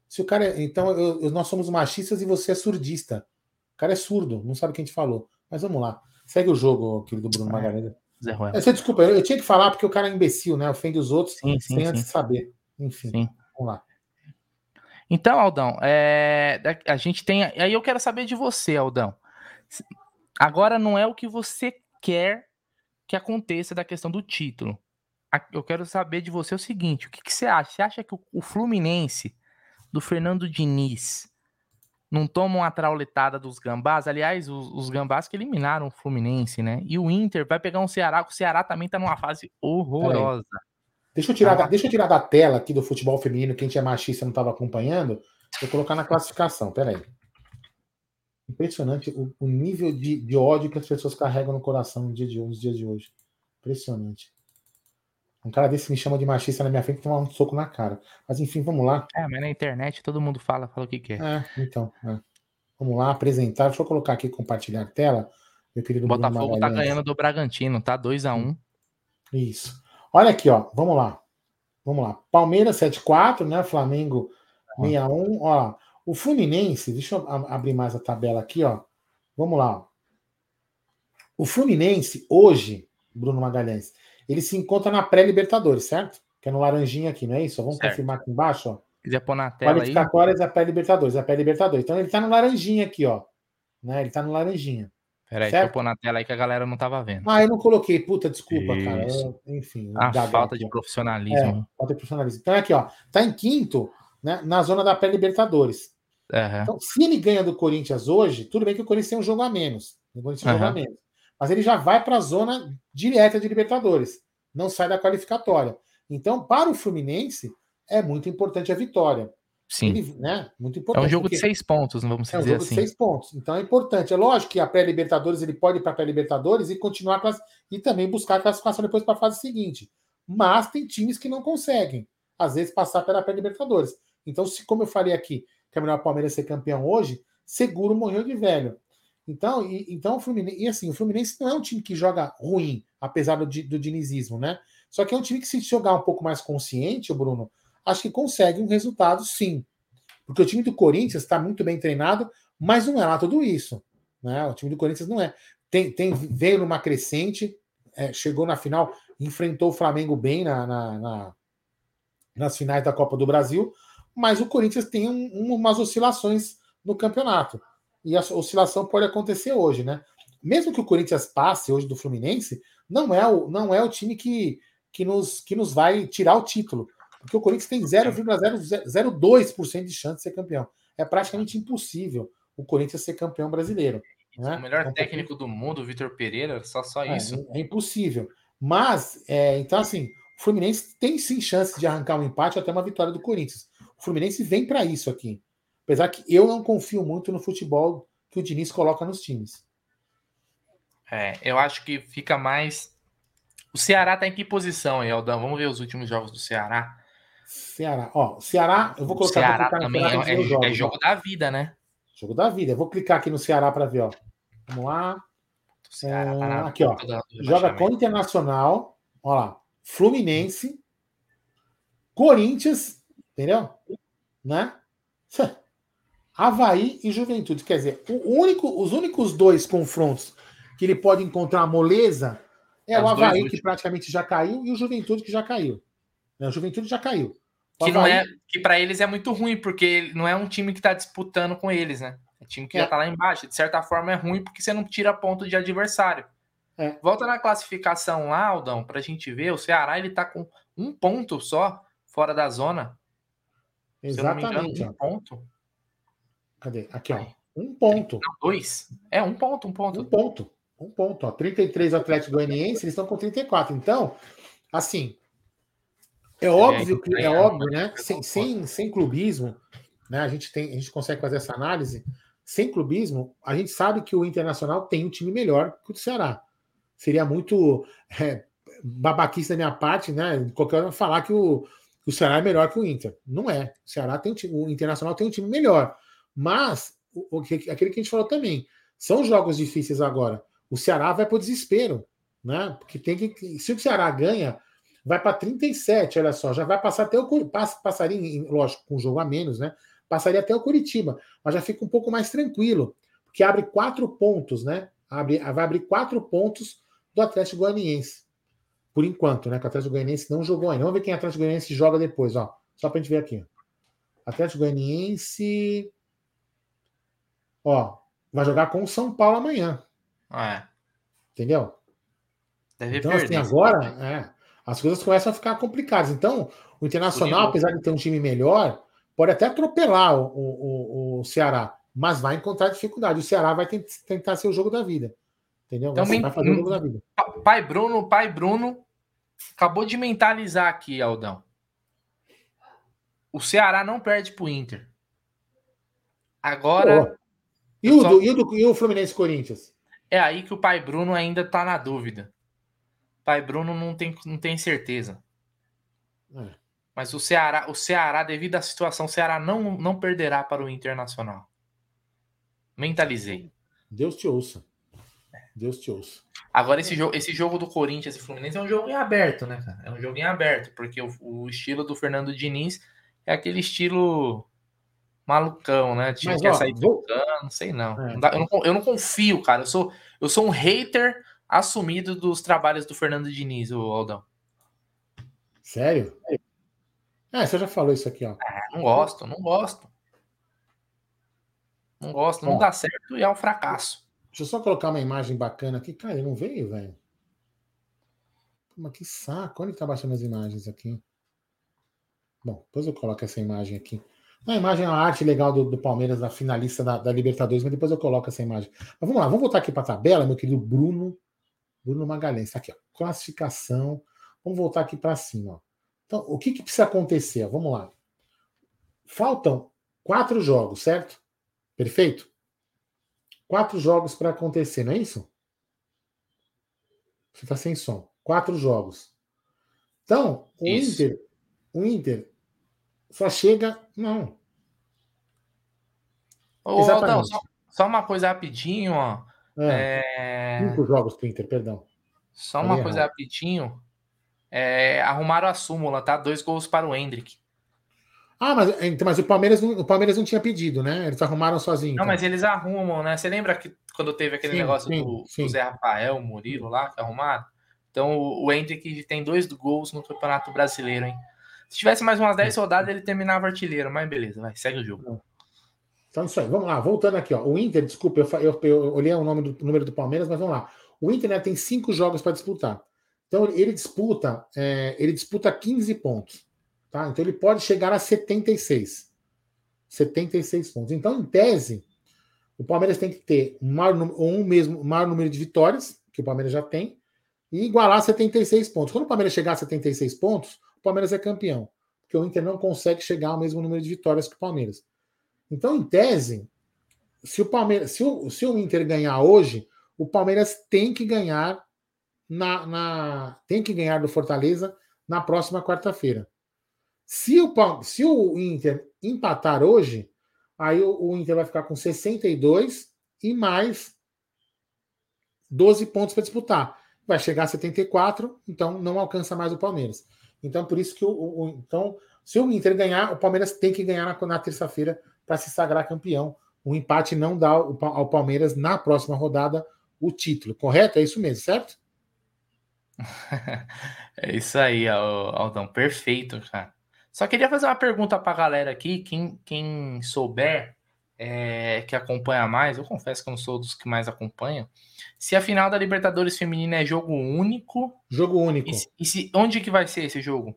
Se o cara, é, então eu, nós somos machistas e você é surdista. O cara é surdo, não sabe o que a gente falou. Mas vamos lá. Segue o jogo, querido Bruno é, Magalhães. Zé Você, desculpa, eu, eu, tinha que falar porque o cara é imbecil, né? Ofende os outros sim, sim, sem sim. antes saber. Enfim, sim. vamos lá. Então, Aldão, é, a gente tem. Aí eu quero saber de você, Aldão. Agora não é o que você quer que aconteça da questão do título. Eu quero saber de você o seguinte: o que, que você acha? Você acha que o, o Fluminense do Fernando Diniz não tomam a trauletada dos gambás. Aliás, os, os, gambás que eliminaram o Fluminense, né? E o Inter vai pegar um Ceará, o Ceará também tá numa fase horrorosa. Deixa eu, tirar da, deixa eu tirar da tela aqui do futebol feminino, quem tinha machista não estava acompanhando. Vou colocar na classificação, peraí. Impressionante o, o nível de, de, ódio que as pessoas carregam no coração nos dias de hoje. Impressionante. Um cara desse me chama de machista na minha frente e toma um soco na cara. Mas enfim, vamos lá. É, mas na internet todo mundo fala, fala o que quer. É, então. É. Vamos lá, apresentar. Deixa eu colocar aqui, compartilhar a tela. Meu querido o Botafogo tá ganhando do Bragantino, tá? 2x1. Um. Isso. Olha aqui, ó. Vamos lá. Vamos lá. Palmeiras 7-4, né? Flamengo 6-1. Ó, o Fluminense, deixa eu abrir mais a tabela aqui, ó. Vamos lá. O Fluminense, hoje, Bruno Magalhães, ele se encontra na pré-Libertadores, certo? Que é no laranjinha aqui, não é isso? Vamos certo. confirmar aqui embaixo, ó. Quiser pôr na tela Qualificatórias aí. é pré-Libertadores, é pré-Libertadores. Então ele tá no laranjinha aqui, ó. Né? Ele tá no laranjinha. Peraí, deixa eu pôr na tela aí que a galera não tava vendo. Ah, eu não coloquei. Puta, desculpa, isso. cara. Eu, enfim. A falta de profissionalismo. É, falta de profissionalismo. Então é aqui, ó. Tá em quinto, né, na zona da pré-Libertadores. Uhum. Então, se ele ganha do Corinthians hoje, tudo bem que o Corinthians tem um jogo a menos. O Corinthians tem um uhum. jogo a menos. Mas ele já vai para a zona direta de Libertadores não sai da qualificatória. Então, para o Fluminense, é muito importante a vitória. Sim. Ele, né? Muito importante. É um jogo de seis pontos, não vamos é um dizer jogo assim. De seis pontos. Então é importante. É lógico que a pré-Libertadores ele pode ir para a pré-Libertadores e continuar class... e também buscar a classificação depois para a fase seguinte. Mas tem times que não conseguem, às vezes, passar pela pré-Libertadores. Então, se, como eu falei aqui, que é melhor o Palmeiras ser campeão hoje, seguro morreu de velho. Então, e, então o Fluminense, e assim, o Fluminense não é um time que joga ruim, apesar do, do dinizismo, né? Só que é um time que, se jogar um pouco mais consciente, o Bruno, acho que consegue um resultado sim. Porque o time do Corinthians está muito bem treinado, mas não é lá tudo isso. Né? O time do Corinthians não é. Tem, tem, veio numa crescente, é, chegou na final, enfrentou o Flamengo bem na, na, na, nas finais da Copa do Brasil, mas o Corinthians tem um, umas oscilações no campeonato e a oscilação pode acontecer hoje, né? Mesmo que o Corinthians passe hoje do Fluminense, não é o, não é o time que, que, nos, que nos vai tirar o título. Porque o Corinthians tem 0,002% de chance de ser campeão. É praticamente impossível o Corinthians ser campeão brasileiro. Né? O melhor é um técnico pouquinho... do mundo, o Vitor Pereira, só, só é, isso. É impossível. Mas, é, então, assim, o Fluminense tem sim chance de arrancar um empate até uma vitória do Corinthians. O Fluminense vem para isso aqui. Apesar que eu não confio muito no futebol que o Diniz coloca nos times. É, eu acho que fica mais. O Ceará tá em que posição, Eldão? Vamos ver os últimos jogos do Ceará. Ceará, ó, Ceará, eu vou colocar. O Ceará também é, é, jogos, é, jogo ó. da vida, né? Jogo da vida. Eu vou clicar aqui no Ceará para ver, ó. Vamos lá. Ceará, tá é, aqui, ó. Joga com Internacional, ó lá. Fluminense, Corinthians, entendeu? Né? [laughs] Havaí e Juventude. Quer dizer, o único, os únicos dois confrontos que ele pode encontrar moleza é, é o Havaí, que praticamente já caiu, e o Juventude, que já caiu. Né, o Juventude já caiu. O que Havaí... não é que para eles é muito ruim, porque não é um time que está disputando com eles, né? É time que é. já está lá embaixo. De certa forma é ruim porque você não tira ponto de adversário. É. Volta na classificação lá, Aldão, para a gente ver. O Ceará ele tá com um ponto só fora da zona. Exatamente. Engano, um ponto. Cadê? Aqui, ó. Um ponto. Não, dois. É, um ponto, um ponto. Um ponto. Um ponto. Ó. 33 Atlético Goianiense, eles estão com 34. Então, assim, é, é óbvio que é óbvio, né? Sem, sem, sem clubismo, né? A gente tem, a gente consegue fazer essa análise. Sem clubismo, a gente sabe que o Internacional tem um time melhor que o do Ceará. Seria muito é, babaquice da minha parte, né? Qualquer hora falar que o, o Ceará é melhor que o Inter. Não é. O Ceará tem um time, o Internacional tem um time melhor. Mas o, o, aquele que a gente falou também, são jogos difíceis agora. O Ceará vai para o desespero, né? Porque tem que. Se o Ceará ganha, vai para 37, olha só, já vai passar até o passaria, lógico, com um jogo a menos, né? Passaria até o Curitiba, mas já fica um pouco mais tranquilo, porque abre quatro pontos, né? Abre, vai abrir quatro pontos do Atlético Goianiense. Por enquanto, né? Que o Atlético Goianiense não jogou ainda. Vamos ver quem o Atlético Goianiense joga depois, ó. Só pra gente ver aqui. Atlético Goianiense. Ó, vai jogar com o São Paulo amanhã. Ah, é. Entendeu? Deve então, assim, agora, é, as coisas começam a ficar complicadas. Então, o Internacional, apesar de ter um time melhor, pode até atropelar o, o, o Ceará, mas vai encontrar dificuldade. O Ceará vai tentar ser o jogo da vida. Entendeu? Então, vai fazer o jogo da vida. Pai Bruno, pai Bruno, acabou de mentalizar aqui, Aldão. O Ceará não perde pro Inter. Agora. E o, só... do, e, o do, e o Fluminense Corinthians? É aí que o pai Bruno ainda tá na dúvida. Pai Bruno não tem, não tem certeza. É. Mas o Ceará, o Ceará, devido à situação, o Ceará não, não perderá para o Internacional. Mentalizei. Deus te ouça. Deus te ouça. Agora, esse jogo, esse jogo do Corinthians e Fluminense é um jogo em aberto, né, cara? É um jogo em aberto, porque o, o estilo do Fernando Diniz é aquele estilo malucão, né? Tipo, Mas, quer ó, sair vou... não sei não. É. não, dá, eu, não. Eu não confio, cara. Eu sou, eu sou um hater assumido dos trabalhos do Fernando Diniz, o Aldão. Sério? É, você já falou isso aqui, ó. É, não gosto, não gosto. Não gosto, não ó, dá certo e é um fracasso. Deixa eu só colocar uma imagem bacana aqui. Cara, ele não veio, velho. Mas que saco. Onde tá baixando as imagens aqui? Bom, depois eu coloco essa imagem aqui. A imagem é uma arte legal do, do Palmeiras na finalista da, da, Libertadores, mas depois eu coloco essa imagem. Mas vamos lá, vamos voltar aqui para a tabela, meu querido Bruno. Bruno Magalhães. Tá aqui, ó. Classificação. Vamos voltar aqui para cima. Ó. Então, o que, que precisa acontecer? Vamos lá. Faltam quatro jogos, certo? Perfeito? Quatro jogos para acontecer, não é isso? Você está sem som. Quatro jogos. Então, o isso. Inter, o Inter só chega. Não. Ô, Aldão, só, só, uma coisa rapidinho, ó. É. é... Cinco jogos pro Inter, perdão. Só uma coisa rapidinho. É, arrumaram a súmula, tá? Dois gols para o Hendrick. Ah, mas, então, mas o, Palmeiras não, o Palmeiras não tinha pedido, né? Eles arrumaram sozinhos. Não, então. mas eles arrumam, né? Você lembra que quando teve aquele sim, negócio sim, do, sim. do, Zé Rafael, o Murilo lá, que arrumaram? Então o, o Hendrick tem dois gols no Campeonato Brasileiro, hein? Se tivesse mais umas 10 rodadas, ele terminava artilheiro, mas beleza, vai, segue o jogo. Então, isso aí, vamos lá, voltando aqui, ó. O Inter, desculpa, eu, eu, eu olhei o nome do número do Palmeiras, mas vamos lá. O Inter né, tem cinco jogos para disputar. Então, ele disputa, é, ele disputa 15 pontos. Tá? Então, ele pode chegar a 76. 76 pontos. Então, em tese, O Palmeiras tem que ter um maior, um mesmo, maior número de vitórias, que o Palmeiras já tem, e igualar 76 pontos. Quando o Palmeiras chegar a 76 pontos, o Palmeiras é campeão. Porque o Inter não consegue chegar ao mesmo número de vitórias que o Palmeiras. Então, em tese, se o, Palmeiras, se o, se o Inter ganhar hoje, o Palmeiras tem que ganhar na, na tem que ganhar do Fortaleza na próxima quarta-feira. Se o, se o Inter empatar hoje, aí o, o Inter vai ficar com 62 e mais 12 pontos para disputar. Vai chegar a 74, então não alcança mais o Palmeiras. Então, por isso que o, o então, se o Inter ganhar, o Palmeiras tem que ganhar na, na terça-feira para se sagrar campeão. O empate não dá ao, ao Palmeiras na próxima rodada o título, correto? É isso mesmo, certo? [laughs] é isso aí, Aldão. Perfeito, cara. Só queria fazer uma pergunta para a galera aqui. Quem, quem souber, é, que acompanha mais, eu confesso que eu não sou dos que mais acompanham. Se a final da Libertadores Feminina é jogo único. Jogo único. E, e se, onde que vai ser esse jogo?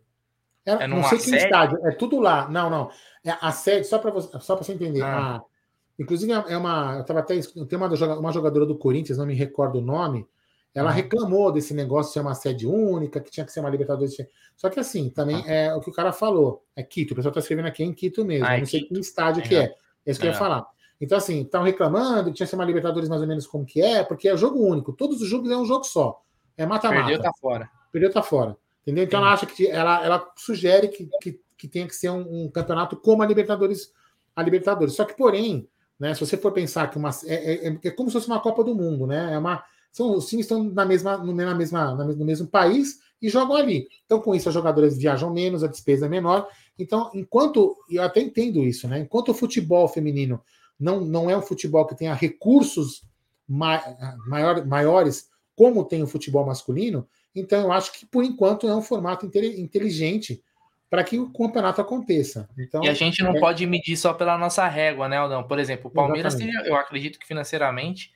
É, é não sei que estádio, é tudo lá. Não, não. É a sede, só para você, só você entender. Ah. A, inclusive, é uma. Eu tava até. Tem uma, uma jogadora do Corinthians, não me recordo o nome ela uhum. reclamou desse negócio de ser uma sede única, que tinha que ser uma Libertadores. Só que assim, também uhum. é o que o cara falou. É Quito. O pessoal está escrevendo aqui em Quito mesmo. Ah, é não sei Quito. que estádio é. que é. É isso que eu ia falar. Então, assim, estão reclamando que tinha que ser uma Libertadores mais ou menos como que é, porque é jogo único. Todos os jogos é um jogo só. É mata-mata. Perdeu, tá fora. Perdeu, tá fora. Entendeu? Então, Sim. ela acha que ela, ela sugere que, que, que tenha que ser um, um, campeonato como a Libertadores. A Libertadores. Só que, porém, né, se você for pensar que uma, é, é, é como se fosse uma Copa do Mundo, né? É uma, são, os times estão na mesma, na mesma, no mesmo país e jogam ali. Então, com isso, as jogadoras viajam menos, a despesa é menor. Então, enquanto, eu até entendo isso, né? Enquanto o futebol feminino não, não é um futebol que tenha recursos maior, maiores, como tem o futebol masculino, então eu acho que, por enquanto, é um formato inteligente para que o campeonato aconteça. Então, e a gente não é... pode medir só pela nossa régua, né, Aldão? Por exemplo, o Palmeiras, eu acredito que financeiramente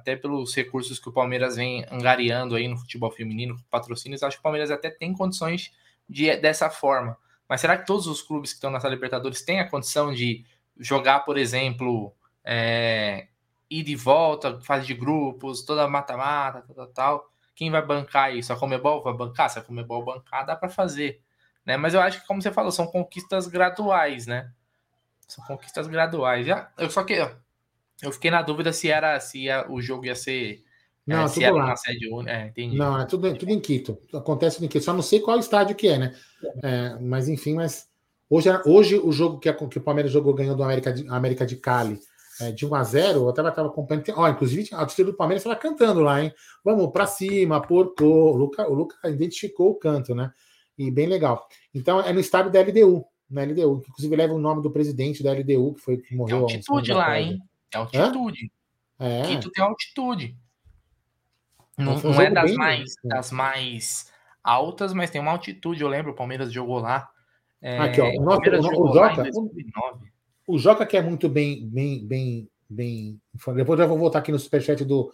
até pelos recursos que o Palmeiras vem angariando aí no futebol feminino, patrocínios, acho que o Palmeiras até tem condições de dessa forma. Mas será que todos os clubes que estão nessa Libertadores têm a condição de jogar, por exemplo, é, ir de volta, fase de grupos, toda mata-mata, tal, tal? Quem vai bancar isso? A Comebol vai bancar? Se a Comebol bancar, dá para fazer. Né? Mas eu acho que, como você falou, são conquistas graduais, né? São conquistas graduais. Já, eu só que eu fiquei na dúvida se era se ia, o jogo ia ser. É, não, é, se era lá. sede única. É, entendi. Não, é tudo, tudo em Quito. Acontece em Quito. Só não sei qual estádio que é, né? É, mas enfim, mas hoje, hoje o jogo que, a, que o Palmeiras jogou ganhou do América de, América de Cali é, de 1 a 0 eu até estava acompanhando. Ó, inclusive, a torcida do Palmeiras estava cantando lá, hein? Vamos para cima, porco. O Luca, o Luca identificou o canto, né? E bem legal. Então, é no estádio da LDU, na LDU, que inclusive leva o nome do presidente da LDU, que foi que morreu. É altitude lá, hein? É altitude. É. Quito tem altitude. Não, não é das mais, das mais altas, mas tem uma altitude. Eu lembro, o Palmeiras jogou lá. É, Aqui, ó. O, nosso, o, o, Joca, o, Joca que é muito bem, bem, bem, bem. Depois eu vou voltar aqui no superchat do,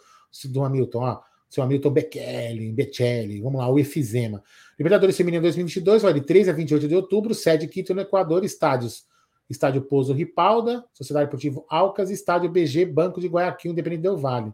do Hamilton. Ó. Seu Hamilton Bechelli, Bechelli, vamos lá, o Efizema. Libertadores Feminino 2022, vai de 3 a 28 de outubro, sede Quito no Equador, estádios Estádio Pouso Ripalda, Sociedade Esportiva Alcas, Estádio BG, Banco de Guayaquil, Independente del Vale.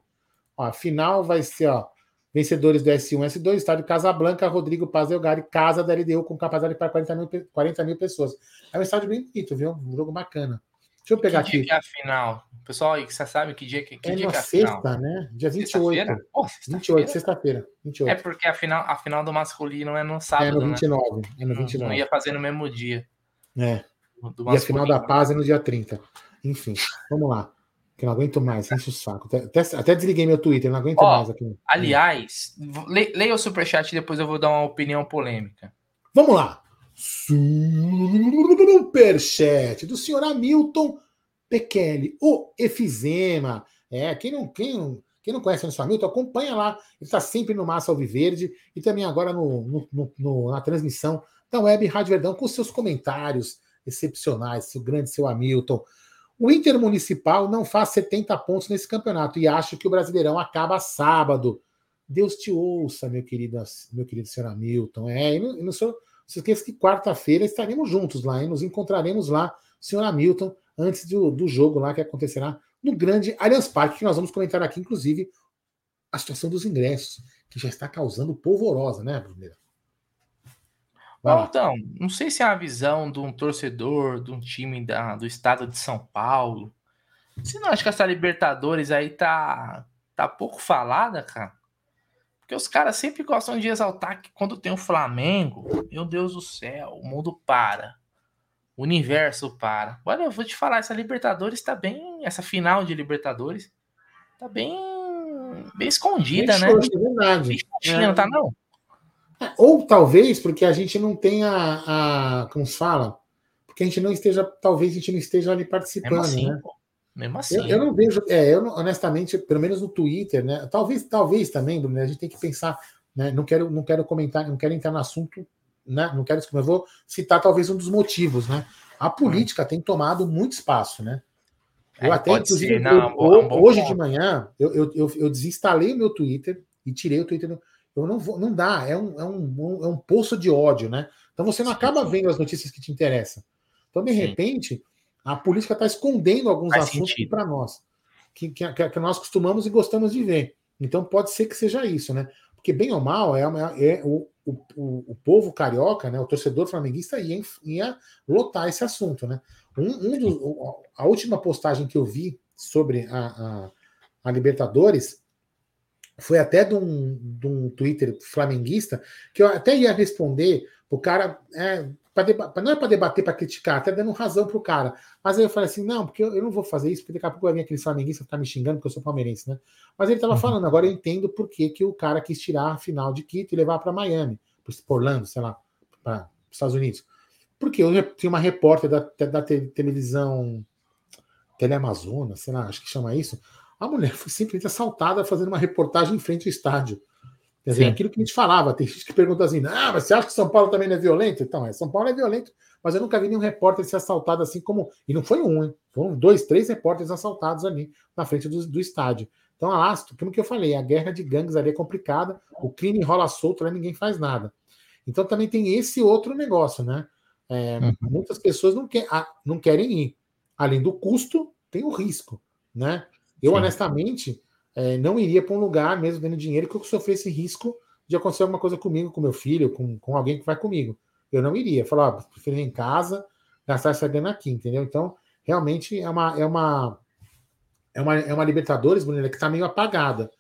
Ó, a final vai ser, ó, vencedores do S1 S2, Estádio Casablanca, Rodrigo Paz Delgari, Casa da LDU, com capacidade para 40 mil, 40 mil pessoas. É um estádio bem bonito, viu? Um jogo bacana. Deixa eu pegar que aqui. Dia que é a final? Pessoal aí, que você sabe que dia que, que é dia que é a sexta, final? né? Dia 28. Sexta oh, sexta 28, sexta-feira. É porque a final, a final do masculino é no sábado. É no 29. Né? É no 29. Não, não ia fazer no mesmo dia. É e a final da paz é no dia 30. Enfim, vamos lá. Que não aguento mais, enche o saco. Até, até desliguei meu Twitter, não aguento mais aqui. Aliás, le, leia o superchat e depois eu vou dar uma opinião polêmica. Vamos lá. Superchat do senhor Hamilton Pekele, o efizema. É, quem não, quem não, quem não conhece o senhor Hamilton, acompanha lá. Ele está sempre no Massa Alviverde e também agora no, no, no, na transmissão da Web Rádio Verdão com seus comentários, excepcionais, seu grande seu Hamilton. O Inter Municipal não faz 70 pontos nesse campeonato e acho que o Brasileirão acaba sábado. Deus te ouça, meu querido, meu querido senhor Hamilton. É, e não, e não se esqueça que quarta-feira estaremos juntos lá, hein? nos encontraremos lá, senhor Hamilton, antes do, do jogo lá que acontecerá no grande Allianz Parque, que nós vamos comentar aqui, inclusive, a situação dos ingressos, que já está causando polvorosa, né, Bruneira? então, não sei se é a visão de um torcedor de um time da, do estado de São Paulo. Você não acha que essa Libertadores aí tá, tá pouco falada, cara? Porque os caras sempre gostam de exaltar que quando tem o Flamengo, meu Deus do céu, o mundo para. O universo para. Olha, eu vou te falar, essa Libertadores tá bem. Essa final de Libertadores tá bem. bem escondida, bem né? é verdade. Bem é. não tá, não? É, ou talvez porque a gente não tenha a. Como se fala? Porque a gente não esteja. Talvez a gente não esteja ali participando, Mesmo assim, né? Pô. Mesmo assim. Eu, eu não vejo. É, eu honestamente, pelo menos no Twitter, né? Talvez, talvez também, Bruno, a gente tem que pensar. Né? Não, quero, não quero comentar, não quero entrar no assunto né? Não quero eu vou citar talvez um dos motivos, né? A política tem tomado muito espaço, né? Eu é, até, inclusive, ser, não, eu, um hoje de manhã, eu, eu, eu, eu, desinstalei o meu Twitter e tirei o Twitter. Eu não vou, não dá, é um, é um, é um poço de ódio, né? Então você não acaba vendo as notícias que te interessam. Então, de sim. repente, a política está escondendo alguns Faz assuntos para nós, que, que, que, nós costumamos e gostamos de ver. Então pode ser que seja isso, né? Porque, bem ou mal, é, é o, o, o, o, povo carioca, né, o torcedor flamenguista, ia, ia lotar esse assunto. Né? Um, um dos, a última postagem que eu vi sobre a, a, a Libertadores foi até de um, de um Twitter flamenguista, que eu até ia responder, o cara. É, pra não é para debater, para criticar, até dando razão pro cara. Mas aí eu falei assim: não, porque eu, eu não vou fazer isso, porque daqui a pouco vai vir aquele flamenguista ficar me xingando, porque eu sou palmeirense, né? Mas ele estava uhum. falando, agora eu entendo por que, que o cara quis tirar a final de Quito e levar para Miami, para Orlando, sei lá, para os Estados Unidos. Porque eu tinha uma repórter da, da televisão Teleamazonas, sei lá, acho que chama isso. A mulher foi simplesmente assaltada fazendo uma reportagem em frente ao estádio. Quer dizer, Sim. aquilo que a gente falava, tem gente que pergunta assim: ah, mas você acha que São Paulo também não é violento? Então, é, São Paulo é violento, mas eu nunca vi nenhum repórter ser assaltado assim como. E não foi um, hein? Foram dois, três repórteres assaltados ali na frente do, do estádio. Então, a como que eu falei, a guerra de gangues ali é complicada, o crime rola solto, lá ninguém faz nada. Então também tem esse outro negócio, né? É, uhum. Muitas pessoas não, quer, não querem ir. Além do custo, tem o risco, né? Eu, Sim. honestamente, é, não iria para um lugar, mesmo dando dinheiro, que eu sofresse risco de acontecer alguma coisa comigo, com meu filho, com, com alguém que vai comigo. Eu não iria. Falar, ah, prefiro ir em casa, gastar essa grana aqui, entendeu? Então, realmente é uma, é uma, é uma, é uma Libertadores, Brunella, que está meio apagada,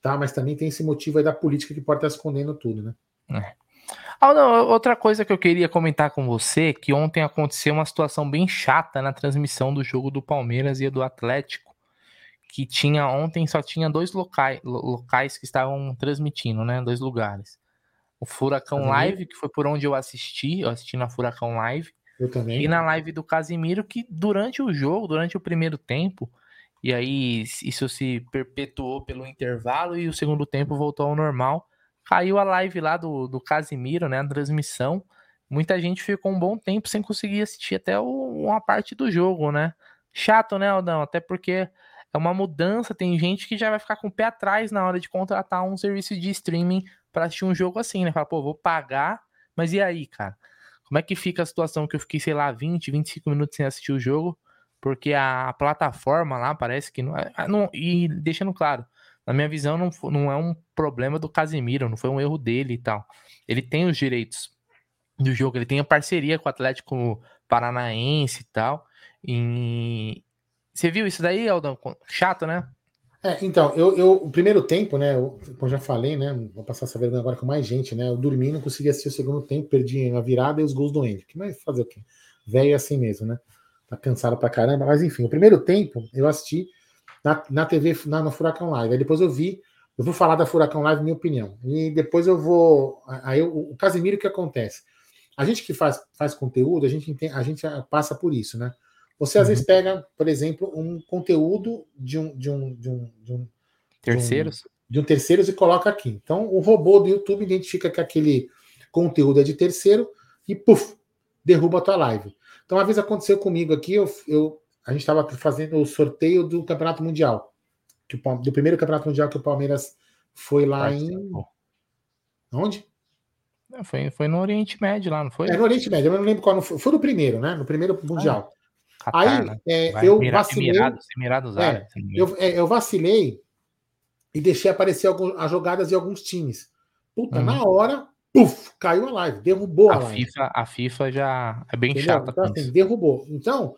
tá? Mas também tem esse motivo aí da política que pode estar escondendo tudo, né? É. Ah, não, outra coisa que eu queria comentar com você, que ontem aconteceu uma situação bem chata na transmissão do jogo do Palmeiras e do Atlético que tinha ontem só tinha dois locais, locais que estavam transmitindo, né? Dois lugares. O Furacão uhum. Live, que foi por onde eu assisti, eu assisti na Furacão Live. Eu também. E na live do Casimiro, que durante o jogo, durante o primeiro tempo, e aí isso se perpetuou pelo intervalo e o segundo tempo voltou ao normal. Caiu a live lá do, do Casimiro, né? A transmissão. Muita gente ficou um bom tempo sem conseguir assistir até o, uma parte do jogo, né? Chato, né, Aldão? Até porque é uma mudança. Tem gente que já vai ficar com o pé atrás na hora de contratar um serviço de streaming para assistir um jogo assim, né? Fala, pô, vou pagar, mas e aí, cara? Como é que fica a situação que eu fiquei, sei lá, 20, 25 minutos sem assistir o jogo? Porque a plataforma lá parece que não. É, ah, não e deixando claro, na minha visão, não, não é um problema do Casemiro, não foi um erro dele e tal. Ele tem os direitos do jogo, ele tem a parceria com o Atlético Paranaense e tal. E, você viu isso daí, Aldão? Chato, né? É, então, eu, eu, o primeiro tempo, né, eu, como já falei, né, vou passar essa vergonha agora com mais gente, né, eu dormi, não consegui assistir o segundo tempo, perdi a virada e os gols do Henrique, mas fazer o quê? Velho é assim mesmo, né, tá cansado pra caramba, mas enfim, o primeiro tempo eu assisti na, na TV, na, no Furacão Live, aí depois eu vi, eu vou falar da Furacão Live, minha opinião, e depois eu vou, aí o, Casimiro, o que acontece? A gente que faz, faz conteúdo, a gente, a gente passa por isso, né, você às vezes uhum. pega, por exemplo, um conteúdo de um de um de um, de um terceiros de um, de um terceiros e coloca aqui. Então o robô do YouTube identifica que aquele conteúdo é de terceiro e puf, derruba a tua live. Então uma vez aconteceu comigo aqui, eu, eu a gente estava fazendo o sorteio do Campeonato Mundial, que do primeiro Campeonato Mundial que o Palmeiras foi lá em onde? foi, foi no Oriente Médio lá, não foi? É no Oriente Médio, eu não lembro qual. Foi, foi no primeiro, né? No primeiro Mundial. Qatar, Aí né? é, eu vacilei. Emirados, Emirados é, eu, é, eu vacilei e deixei aparecer algum, as jogadas de alguns times. Puta, na uhum. hora, puf, caiu a live, derrubou a, a live. FIFA, a FIFA já é bem Entendeu? chata. Então, assim, derrubou. Então,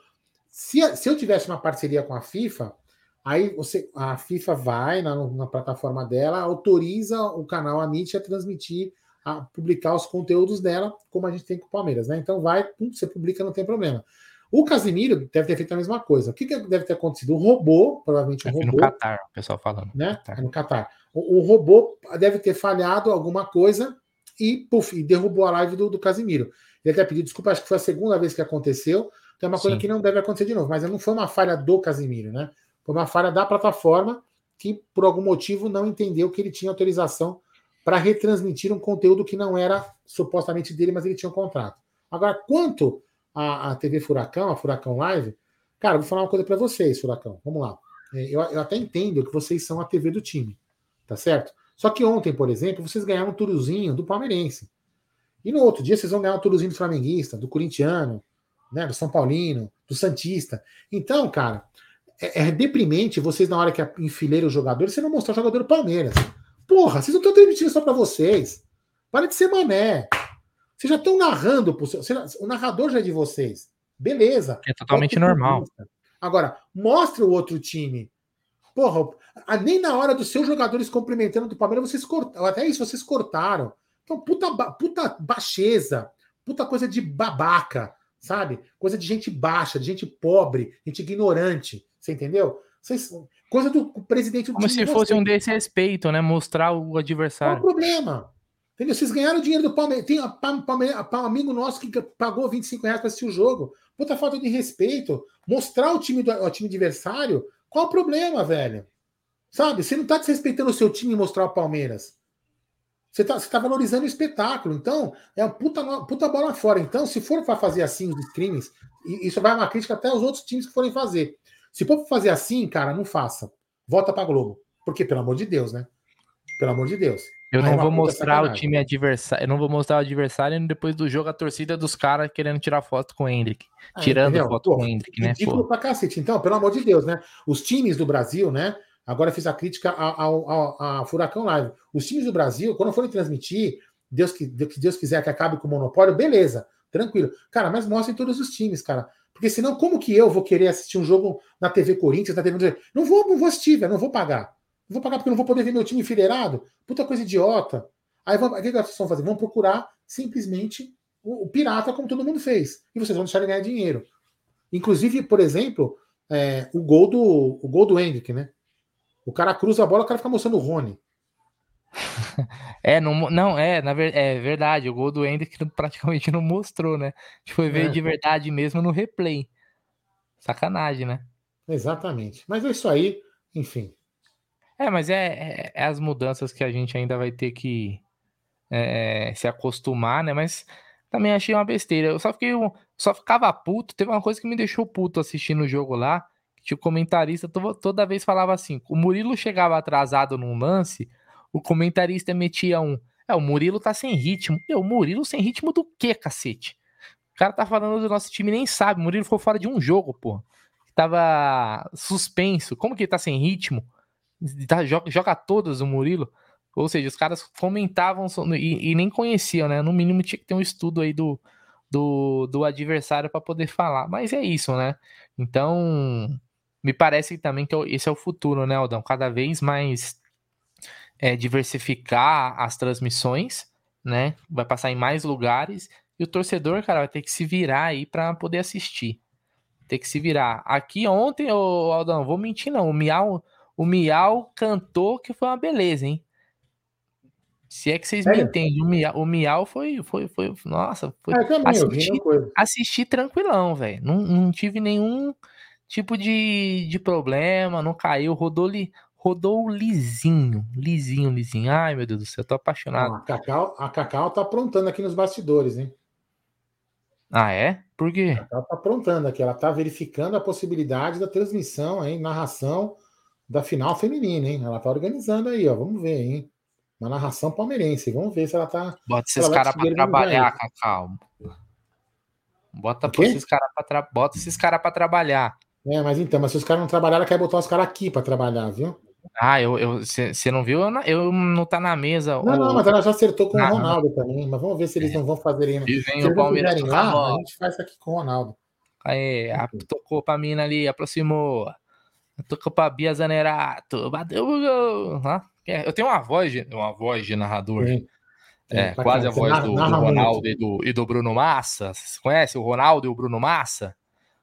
se, se eu tivesse uma parceria com a FIFA, aí você, a FIFA vai na, na plataforma dela, autoriza o canal Amit a transmitir, a publicar os conteúdos dela, como a gente tem com o Palmeiras, né? Então vai, você publica, não tem problema. O Casimiro deve ter feito a mesma coisa. O que, que deve ter acontecido? O robô, provavelmente o robô. no Catar, o pessoal falando. Né? Qatar. É no Catar. O, o, robô deve ter falhado alguma coisa e, puf, e derrubou a live do, do Casimiro. Ele até pediu desculpa, acho que foi a segunda vez que aconteceu. Então é uma coisa Sim. que não deve acontecer de novo. Mas não foi uma falha do Casimiro, né? Foi uma falha da plataforma que, por algum motivo, não entendeu que ele tinha autorização para retransmitir um conteúdo que não era supostamente dele, mas ele tinha um contrato. Agora, quanto a, a TV Furacão, a Furacão Live, cara, vou falar uma coisa para vocês, Furacão. Vamos lá. É, eu, eu, até entendo que vocês são a TV do time, tá certo? Só que ontem, por exemplo, vocês ganharam um turuzinho do palmeirense. E no outro dia vocês vão ganhar um turuzinho do flamenguista, do corintiano, né, do São Paulino, do Santista. Então, cara, é, é deprimente vocês, na hora que enfileiram o jogador, você não mostrar o jogador do Palmeiras. Porra, vocês não estão transmitindo só para vocês. Para de ser mané. Vocês já estão narrando, o narrador já é de vocês. Beleza. É totalmente normal. Agora, mostre o outro time. Porra, nem na hora dos seus jogadores cumprimentando do Palmeiras, vocês cortaram. Até isso, vocês cortaram. Então, puta, puta baixeza, puta coisa de babaca, sabe? Coisa de gente baixa, de gente pobre, gente ignorante. Você entendeu? Vocês, coisa do presidente do Como se fosse um desrespeito, né? Mostrar o adversário. Qual o problema? Entendeu? Vocês ganharam dinheiro do Palmeiras. Tem um amigo nosso que pagou 25 reais para assistir o jogo. Puta falta de respeito. Mostrar o time do o time adversário. Qual o problema, velho? Sabe? Você não está desrespeitando o seu time e mostrar o Palmeiras. Você está tá valorizando o espetáculo. Então, é uma puta, puta bola fora. Então, se for para fazer assim os streamings, isso vai uma crítica até aos outros times que forem fazer. Se for fazer assim, cara, não faça. Volta para Globo. Porque, pelo amor de Deus, né? Pelo amor de Deus. Eu não vou mostrar o time adversário. Eu não vou mostrar o adversário depois do jogo a torcida dos caras querendo tirar foto com o Hendrick. Ah, tirando entendeu? foto Pô, com o Hendrick, né? Ridículo pra cacete. Então, pelo amor de Deus, né? Os times do Brasil, né? Agora fiz a crítica ao, Furacão Live. Os times do Brasil, quando forem transmitir, Deus que, Deus quiser que acabe com o monopólio, beleza, tranquilo. Cara, mas mostrem todos os times, cara. Porque senão, como que eu vou querer assistir um jogo na TV Corinthians, na TV. Não vou, não vou assistir, velho, não vou pagar. Não vou pagar porque não vou poder ver meu time enfileirado. Puta coisa idiota. Aí o que vocês vão fazer? Vão procurar simplesmente o, o, pirata, como todo mundo fez. E vocês vão deixar ele ganhar dinheiro. Inclusive, por exemplo, é, o gol do o gol do Hendrick, né? O cara cruza a bola, o cara fica mostrando o Rony. [laughs] É, não, não é, na ver, é verdade. O gol do Hendrick praticamente não mostrou, né? A gente foi ver é. de verdade mesmo no replay. Sacanagem, né? Exatamente. Mas é isso aí, enfim. É, mas é, é, é, as mudanças que a gente ainda vai ter que é, se acostumar, né? Mas também achei uma besteira. Eu só fiquei, só ficava puto. Teve uma coisa que me deixou puto assistindo o jogo lá. Que o comentarista toda vez falava assim: o Murilo chegava atrasado num lance, o comentarista metia um. É, o Murilo tá sem ritmo. E o Murilo sem ritmo do quê, cacete? O cara tá falando do nosso time nem sabe. O Murilo ficou fora de um jogo, pô. Tava suspenso. Como que ele tá sem ritmo? Tá, joga, joga todas o Murilo. Ou seja, os caras comentavam e, e, nem conheciam, né? No mínimo tinha que ter um estudo aí do, do, do adversário para poder falar. Mas é isso, né? Então, me parece também que é esse é o futuro, né, Aldão? Cada vez mais é, diversificar as transmissões, né? Vai passar em mais lugares e o torcedor, cara, vai ter que se virar aí para poder assistir. Tem que se virar. Aqui ontem, ô Aldão, vou mentir não, o Miau o Miau cantou que foi uma beleza, hein? Se é que vocês é. me entendem, o Miau, o Miau foi, foi, foi, nossa, foi é, também, assistir, assistir tranquilão, velho. Não, não tive nenhum tipo de, de problema, não caiu, rodou, li, rodou lisinho, lisinho, lisinho. Ai, meu Deus do céu, tô apaixonado. a, Cacau, a Cacau tá aprontando aqui nos bastidores, hein? Ah, é? Por quê? Ela tá aprontando aqui, ela tá verificando a possibilidade da transmissão, hein, narração da final feminina, hein? Ela tá organizando aí, ó. Vamos ver, hein? Uma narração palmeirense. Vamos ver se ela tá. Bota esses caras pra trabalhar, Cacau. Bota esses caras para tra... bota esses caras para trabalhar. É, mas então, mas se os caras não trabalharem, quer botar os caras aqui para trabalhar, viu? Ah, eu você não viu? Eu, eu, não tá na mesa. Não, não, mas ela já acertou com não, o Ronaldo não. também. Mas vamos ver se eles é. não vão fazer ainda. Se eles o Palmeiras não lá, a gente faz aqui com o Ronaldo. Aí, tocou pra mina ali, aproximou. Tocou pra Bia Zanerato. Bateu o gol. Eu tenho uma voz de, uma voz de narrador. Sim. É, quase a voz do, do Ronaldo e do, e do, Bruno Massa. Você conhece o Ronaldo e o Bruno Massa?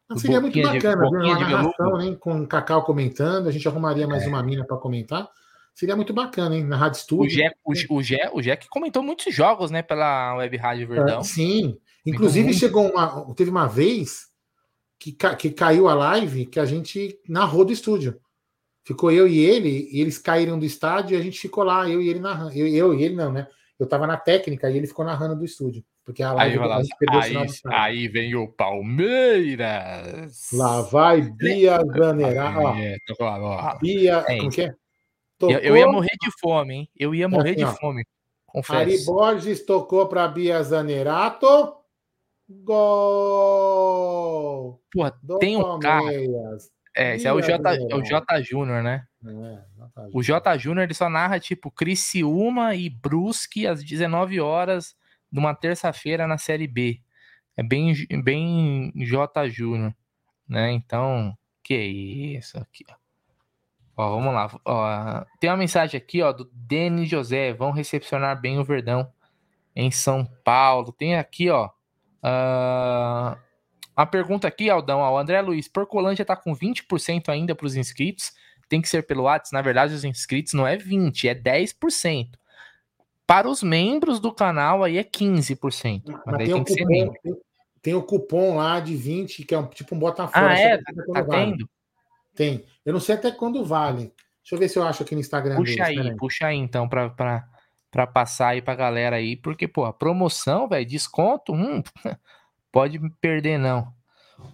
Não, seria muito bacana ver uma narração, hein, com o Cacau comentando. A gente arrumaria mais é. uma mina para comentar. Seria muito bacana, hein? Na Rádio Estúdio. O Jack, o, o, Jack, o Jack comentou muitos jogos, né? Pela Web Rádio Verdão. É, sim. Inclusive, chegou uma. Teve uma vez que, que caiu a live que a gente narrou do estúdio. Ficou eu e ele, e eles caíram do estádio e a gente ficou lá, eu e ele narrando. Eu, eu e ele não, né? Eu tava na técnica e ele ficou narrando do estúdio. Porque a live aí, a perdeu aí, o sinal aí vem o Palmeiras. Lá vai Bia Zanerá. Bia, é. como que é? Tocou... Eu, eu, ia morrer de fome, hein? Eu ia morrer assim, de ó. fome. Confesso. Ari Borges tocou para Bia Zanerato. Gol! Pô, tem um cara. É, esse é o J, é o J Júnior, né? É, o J Júnior ele só narra tipo Criciúma e Brusque às 19 horas de uma terça-feira na Série B. É bem, bem J Júnior, né? Então, que isso aqui, ó. Ó, vamos lá. Ó, tem uma mensagem aqui, ó, do Denis José. Vão recepcionar bem o Verdão em São Paulo. Tem aqui, ó. Uh, uma pergunta aqui, Aldão. O André Luiz, Porcolândia tá com 20% ainda para os inscritos. Tem que ser pelo WhatsApp. Na verdade, os inscritos não é 20%, é 10%. Para os membros do canal, aí é 15%. Mas, mas tem, tem, o cupom, tem, tem, o cupom lá de 20, que é um, tipo um Botafogo. Ah, é? Tá, tá tendo? Tem. Eu não sei até quando vale. Deixa eu ver se eu acho aqui no Instagram. Puxa deles, aí, puxa aí então para para passar aí pra galera aí, porque pô, promoção, velho, desconto, hum, [laughs] pode perder não.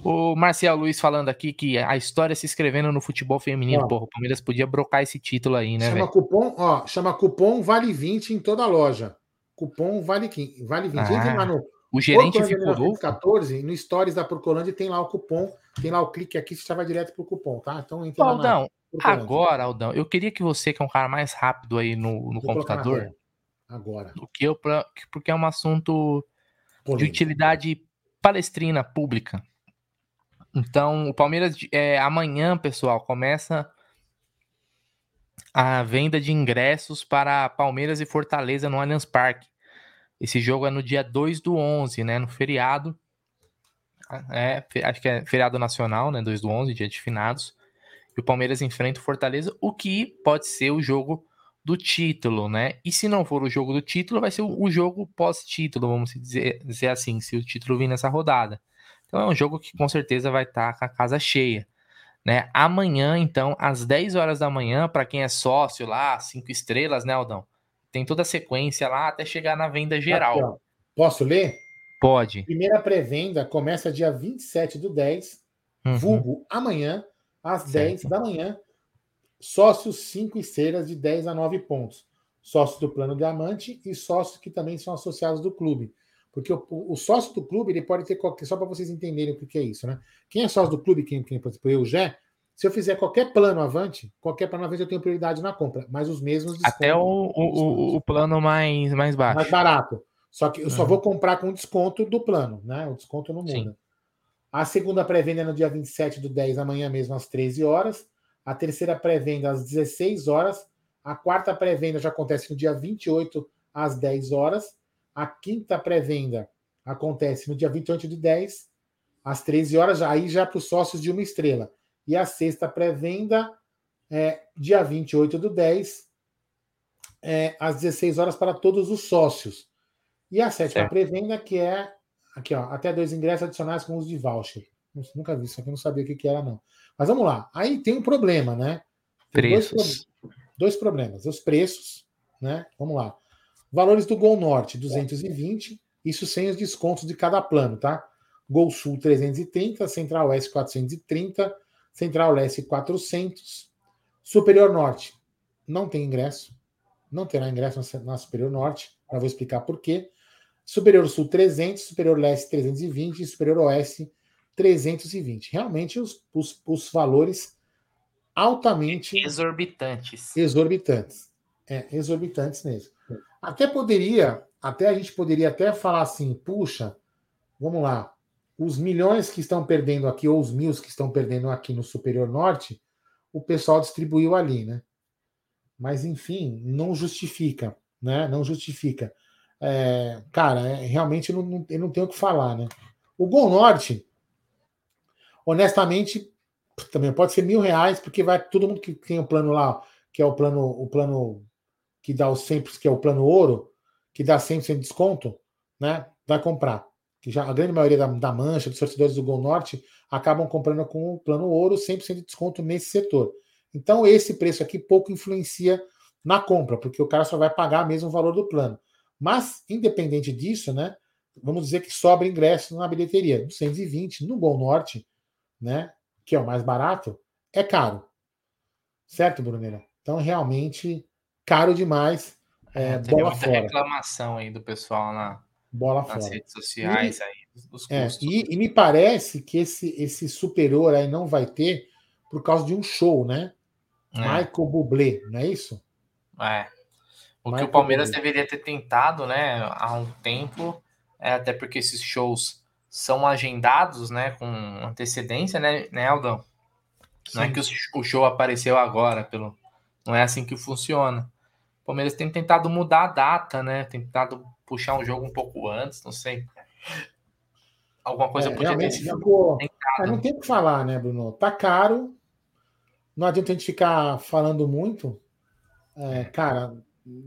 O Marcel Luiz falando aqui que a história se escrevendo no futebol feminino, pô, o Palmeiras podia brocar esse título aí, né, Chama véio? cupom, ó, chama cupom vale 20 em toda a loja. Cupom vale 15, vale 20. Ah, Entre lá no o gerente ficou louco. 14, no Stories da Procolândia tem lá o cupom, tem lá o clique aqui, você já vai direto pro cupom, tá? Então entra Aldão, agora, Aldão, eu queria que você, que é um cara mais rápido aí no, no computador, agora. Do que eu, pra, porque é um assunto Polêmico. de utilidade palestrina pública. Então, o Palmeiras, é, amanhã, pessoal, começa a venda de ingressos para Palmeiras e Fortaleza no Allianz Parque. Esse jogo é no dia 2 do 11, né? No feriado. É, acho que é feriado nacional, né? 2 do 11, dia de finados. E o Palmeiras enfrenta o Fortaleza, o que pode ser o jogo do título, né? E se não for o jogo do título, vai ser o, jogo pós-título, vamos dizer, dizer assim, se o título vir nessa rodada. Então é um jogo que com certeza vai estar tá com a casa cheia. Né? Amanhã, então, às 10 horas da manhã, para quem é sócio lá, cinco estrelas, né, Aldão? Tem toda a sequência lá até chegar na venda geral. Aqui, Posso ler? Pode. Primeira pré-venda começa dia 27 do 10, uhum. vulgo amanhã, às certo. 10 da manhã. Sócios 5 estrelas de 10 a 9 pontos. Sócios do Plano Diamante e sócios que também são associados do clube. Porque o, o sócio do clube ele pode ter qualquer. Só para vocês entenderem o que, que, é isso, né? Quem é sócio do clube, quem, quem por exemplo, eu, Jé, se eu fizer qualquer plano avante, qualquer plano avante eu tenho prioridade na compra, mas os mesmos. Até o, o, o, plano mais, mais baixo. Mais barato. Só que eu só uhum. vou comprar com desconto do plano, né? O desconto não muda. Sim. A segunda pré-venda é no dia 27 do 10, amanhã mesmo, às 13 horas. A terceira pré-venda às 16 horas. A quarta pré-venda já acontece no dia 28, às 10 horas. A quinta pré-venda acontece no dia 28 de 10, às 13 horas, aí já para os sócios de uma estrela e a sexta pré-venda é dia 28 do 10, é, às 16 horas para todos os sócios. E a sétima pré-venda, que é aqui, ó, até dois ingressos adicionais com uso de voucher. Nunca vi isso aqui, não sabia o que, que era, não. Mas vamos lá. Aí tem um problema, né? Tem preços. Dois, dois, problemas. Os preços, né? Vamos lá. Valores do Gol Norte, 220, isso sem os descontos de cada plano, tá? Gol Sul 330, Central Oeste 430, Central Leste 400. Superior Norte não tem ingresso. Não terá ingresso na Superior Norte. Já vou explicar por quê. Superior Sul 300, Superior Leste 320 e Superior Oeste 320. Realmente os, os, os valores altamente exorbitantes. Exorbitantes. É, exorbitantes mesmo. Até poderia, até a gente poderia até falar assim, puxa, vamos lá, os milhões que estão perdendo aqui, ou os mil que estão perdendo aqui no Superior Norte, o pessoal distribuiu ali, né? Mas, enfim, não justifica, né? Não justifica. É, cara, é, realmente não, não, eu não tenho o que falar, né? O Gol Norte, honestamente, também pode ser mil reais, porque vai todo mundo que tem o plano lá, que é o plano, o plano que dá os que é o plano ouro, que dá 100% de desconto, né? Vai comprar. Que já a grande maioria da, da mancha, dos torcedores do Gol Norte, acabam comprando com o plano ouro 100% de desconto nesse setor. Então, esse preço aqui pouco influencia na compra, porque o cara só vai pagar mesmo o valor do plano. Mas, independente disso, né? Vamos dizer que sobra ingresso na bilheteria. 220 no Gol Norte, né? Que é o mais barato, é caro. Certo, Bruneira? Então, realmente, caro demais. É, bola muita fora. reclamação aí do pessoal na, bola nas fora. redes sociais e, aí, dos é, e, e, me parece que esse, esse superior aí não vai ter por causa de um show, né? É. Michael Bublé, não é isso? É. O Michael que o Palmeiras Bublé. deveria ter tentado, né, há um tempo, é até porque esses shows são agendados, né, com antecedência, né, né Aldão? Não é que o show apareceu agora, pelo não é assim que funciona. O Palmeiras tem tentado mudar a data, né? Tentado puxar um jogo um pouco antes, não sei. Alguma coisa é, podia ter ficou... Não tem o que falar, né, Bruno? Tá caro. Não adianta a gente ficar falando muito. É, cara,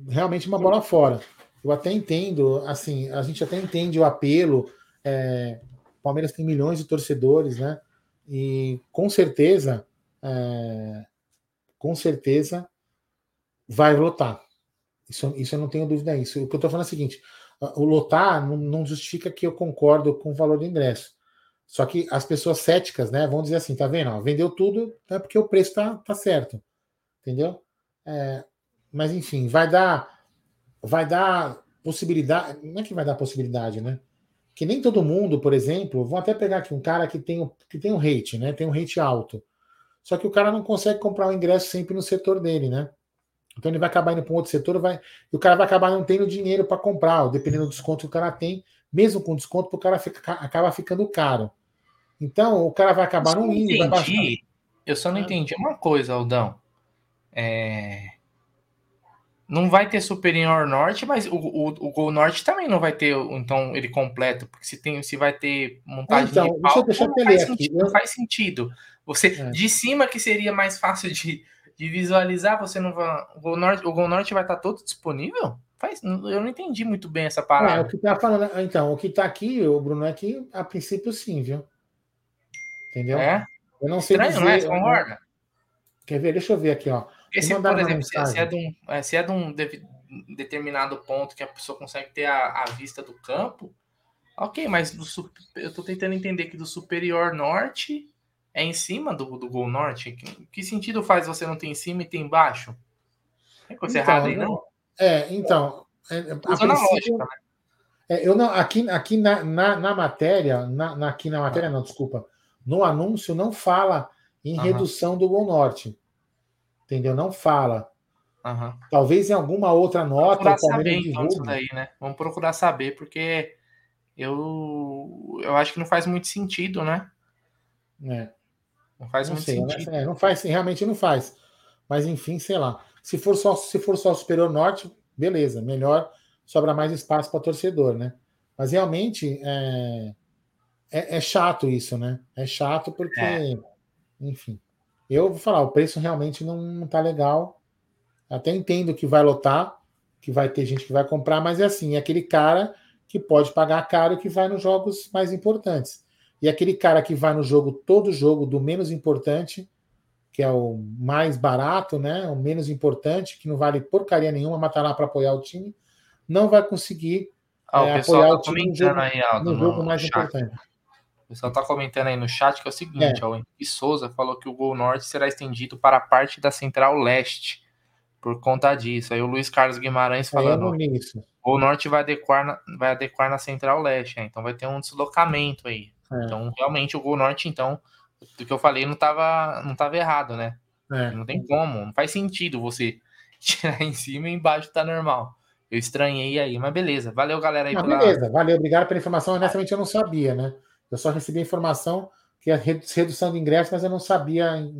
realmente uma bola fora. Eu até entendo, assim, a gente até entende o apelo. É, o Palmeiras tem milhões de torcedores, né? E com certeza, é, com certeza vai lotar. Isso, isso eu não tenho dúvida disso. O que eu estou falando é o seguinte: o lotar não, não, justifica que eu concordo com o valor do ingresso. Só que as pessoas céticas, né, vão dizer assim, tá vendo? Ó, vendeu tudo, é porque o preço tá, tá certo. Entendeu? É, mas enfim, vai dar vai dar possibilidade, não é que vai dar possibilidade, né? Que nem todo mundo, por exemplo, vou até pegar aqui um cara que tem, que tem um hate, né? Tem um hate alto. Só que o cara não consegue comprar o ingresso sempre no setor dele, né? Então ele vai acabar indo para um outro setor, vai, e o cara vai acabar não tendo dinheiro para comprar, dependendo do desconto que o cara tem, mesmo com desconto, o cara fica, acaba ficando caro. Então o cara vai acabar não indo. Entendi. Eu só não entendi uma coisa, Aldão. É... Não vai ter Superior Norte, mas o, o, o Gol Norte também não vai ter, então, ele completo, porque se, tem, se vai ter montagem então, de palco, deixa eu, não, faz sentido, não faz sentido. Você, é. de cima que seria mais fácil de, de visualizar, você não vai. O Gol Norte, o Gol Norte vai estar todo disponível? Faz, eu não entendi muito bem essa parada. É, o que tá falando, então, o que tá aqui, o Bruno, é que a princípio sim, viu? Entendeu? É. Eu não sei Estranho, dizer, não é? concorda? Quer ver? Deixa eu ver aqui, ó. Porque se, por exemplo, se, se, é de um, é, se é de um de, determinado ponto que a pessoa consegue ter a, a vista do campo, ok, mas do, eu tô tentando entender que do superior norte é em cima do, do gol norte? Que, que sentido faz você não ter em cima e ter embaixo? É coisa então, errada aí, não? É, então. É, a lógica, né? é, eu não, aqui, aqui na, na, na matéria, na, na, aqui na matéria, não, desculpa. No anúncio não fala em redução do gol norte. Entendeu? Não fala. Talvez em alguma outra nota. Vamos procurar saber, então, isso daí, né? Vamos procurar saber, porque eu, eu acho que não faz muito sentido, né? É. Não faz não muito sei, sentido. Né? não faz, realmente não faz. Mas enfim, sei lá. Se for só se for só Superior Norte, beleza, melhor, sobra mais espaço para torcedor, né? Mas realmente é, é, é, chato isso, né? É chato porque, é. enfim. Eu vou falar, o preço realmente não, não tá legal. Até entendo que vai lotar, que vai ter gente que vai comprar, mas é assim, é aquele cara que pode pagar caro que vai nos jogos mais importantes. E aquele cara que vai no jogo, todo jogo, do menos importante, que é o mais barato, né? O menos importante, que não vale porcaria nenhuma, mas tá lá para apoiar o time, não vai conseguir ah, é, apoiar tá o time no jogo, aí, Aldo, no jogo mais chat. importante. O pessoal está comentando aí no chat que é o seguinte: é. o Henrique Souza falou que o Gol Norte será estendido para a parte da Central Leste por conta disso. Aí o Luiz Carlos Guimarães falando. O norte vai adequar na, vai adequar na central leste, né? então vai ter um deslocamento aí. É. Então, realmente, o gol norte, então, do que eu falei, não estava não tava errado, né? É. Não tem como, não faz sentido você [laughs] tirar em cima e embaixo tá normal. Eu estranhei aí, mas beleza. Valeu, galera aí. Não, pela... Beleza, valeu, obrigado pela informação. Honestamente, eu não sabia, né? Eu só recebi a informação que é redução de ingressos, mas eu não sabia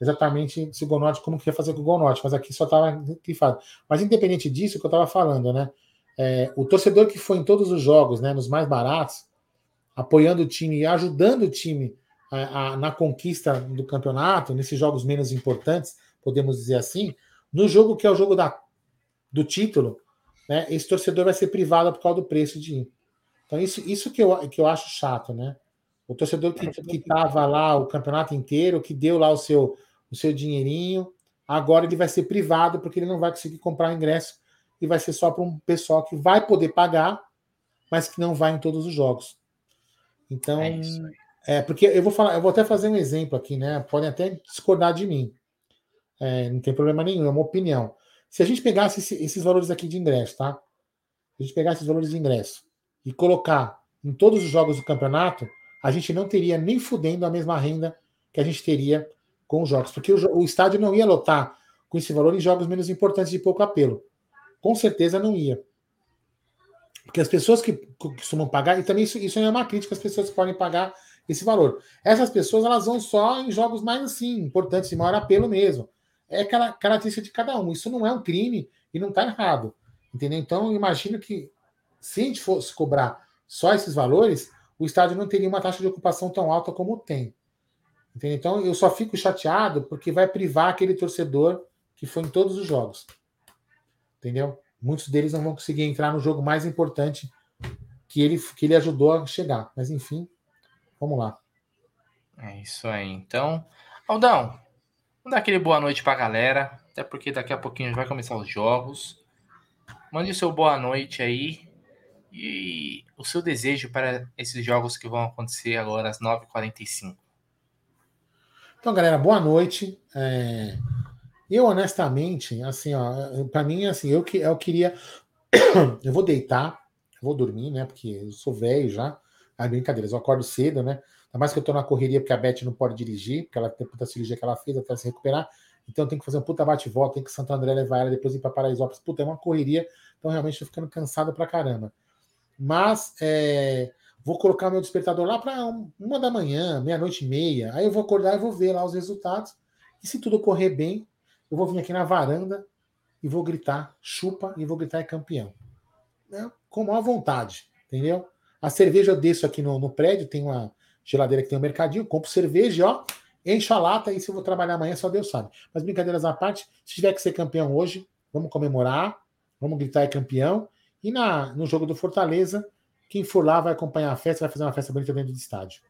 exatamente se o Gol Norte, como que ia fazer com o Gol Norte, mas aqui só estava grifado. Mas independente disso, que eu estava falando, né? É, o torcedor que foi em todos os jogos, né, nos mais baratos, apoiando o time e ajudando o time a, a, na conquista do campeonato, nesses jogos menos importantes, podemos dizer assim, no jogo que é o jogo da, do título, né, esse torcedor vai ser privado por causa do preço de ir. Então, isso, isso que, eu, que eu acho chato, né? O torcedor que estava lá o campeonato inteiro, que deu lá o seu, o seu dinheirinho, agora ele vai ser privado porque ele não vai conseguir comprar o ingresso e vai ser só para um pessoal que vai poder pagar, mas que não vai em todos os jogos. Então, é, é, porque eu vou falar, eu vou até fazer um exemplo aqui, né? Podem até discordar de mim. É, não tem problema nenhum, é uma opinião. Se a gente pegasse esse, esses valores aqui de ingresso, tá? Se a gente pegasse esses valores de ingresso e colocar em todos os jogos do campeonato, a gente não teria nem fudendo a mesma renda que a gente teria com os jogos, porque o, o estádio não ia lotar com esse valor em jogos menos importantes de pouco apelo. Com certeza não ia. Porque as pessoas que costumam pagar, e também isso, isso é uma crítica, as pessoas que podem pagar esse valor. Essas pessoas elas vão só em jogos mais assim, importantes, de maior apelo mesmo. É aquela característica de cada um. Isso não é um crime e não está errado. Entendeu? Então, eu imagino que se a gente fosse cobrar só esses valores, o estádio não teria uma taxa de ocupação tão alta como tem. Então, eu só fico chateado porque vai privar aquele torcedor que foi em todos os jogos. Entendeu? Muitos deles não vão conseguir entrar no jogo mais importante que ele, que ele ajudou a chegar. Mas, enfim, vamos lá. É isso aí. Então, Aldão, vamos dar aquele boa noite para a galera. Até porque daqui a pouquinho vai começar os jogos. Mande o seu boa noite aí e o seu desejo para esses jogos que vão acontecer agora às 9h45. Então, galera, boa noite. É... Eu, honestamente, assim, ó, para mim, assim, eu, eu queria. [coughs] eu vou deitar, vou dormir, né? Porque eu sou velho já. Ah, brincadeiras, eu acordo cedo, né? Ainda mais que eu tô na correria, porque a Beth não pode dirigir, porque ela tem puta cirurgia que ela fez até se recuperar. Então tem que fazer um puta bate-volta, tem que Santo André levar ela, depois ir para Paraisópolis. Puta, é uma correria. Então realmente tô ficando cansado pra caramba. Mas é, vou colocar meu despertador lá para uma da manhã, meia-noite e meia. Aí eu vou acordar e vou ver lá os resultados. E se tudo correr bem, eu vou vir aqui na varanda e vou gritar chupa e vou gritar é campeão. É, com maior vontade, entendeu? A cerveja eu desço aqui no, no prédio, tem uma geladeira que tem um mercadinho, compro cerveja, ó, encho a lata e se eu vou trabalhar amanhã, só Deus sabe. Mas brincadeiras à parte, se tiver que ser campeão hoje, vamos comemorar, vamos gritar é campeão. E na, no jogo do Fortaleza, quem for lá vai acompanhar a festa, vai fazer uma festa bonita dentro do estádio.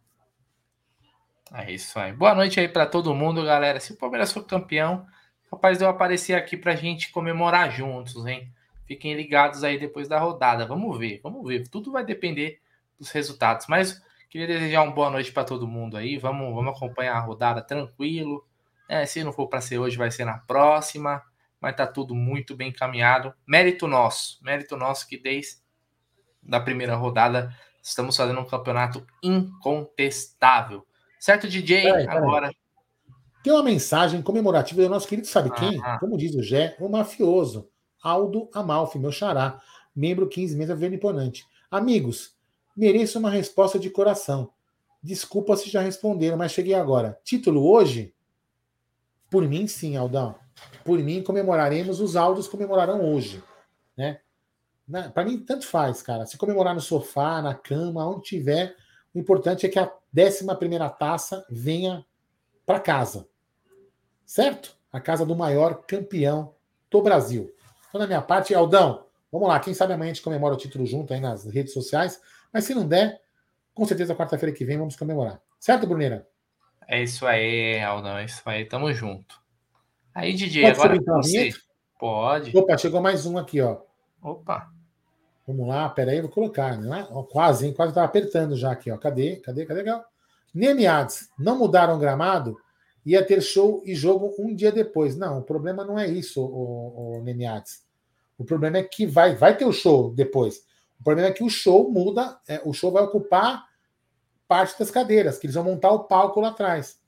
É isso aí. Boa noite aí para todo mundo, galera. Se o Palmeiras for campeão, capaz de eu aparecer aqui para a gente comemorar juntos, hein? Fiquem ligados aí depois da rodada. Vamos ver, vamos ver. Tudo vai depender dos resultados. Mas queria desejar uma boa noite para todo mundo aí. Vamos, vamos acompanhar a rodada tranquilo. É, se não for para ser hoje, vai ser na próxima mas tá tudo muito bem encaminhado. Mérito nosso, mérito nosso que desde da primeira rodada estamos fazendo um campeonato incontestável. Certo, DJ? Peraí, peraí. Agora. Tem uma mensagem comemorativa do nosso querido, sabe quem? Ah, Como diz o Gé, o mafioso Aldo Amalfi, meu xará, membro 15 meses da Governo Imponente. Amigos, mereço uma resposta de coração. Desculpa se já responderam, mas cheguei agora. Título hoje? Por mim, sim, Aldão por mim, comemoraremos, os áudios comemorarão hoje. Né? Para mim, tanto faz, cara. Se comemorar no sofá, na cama, onde tiver, o importante é que a 11 taça venha para casa. Certo? A casa do maior campeão do Brasil. Então, da minha parte, Aldão, vamos lá. Quem sabe amanhã a gente comemora o título junto aí nas redes sociais. Mas se não der, com certeza quarta-feira que vem vamos comemorar. Certo, Bruneira? É isso aí, Aldão. É isso aí. Tamo junto. Aí, DJ, Pode agora então você. Pode. Opa, chegou mais um aqui, ó. Opa. Vamos lá, peraí, vou colocar, né? Quase, hein? Quase estava apertando já aqui, ó. Cadê? Cadê? Cadê? Cadê? Nemiades, não mudaram o gramado? Ia ter show e jogo um dia depois. Não, o problema não é isso, o, o Nemiades. O problema é que vai, vai ter o show depois. O problema é que o show muda, é, o show vai ocupar parte das cadeiras, que eles vão montar o palco lá atrás.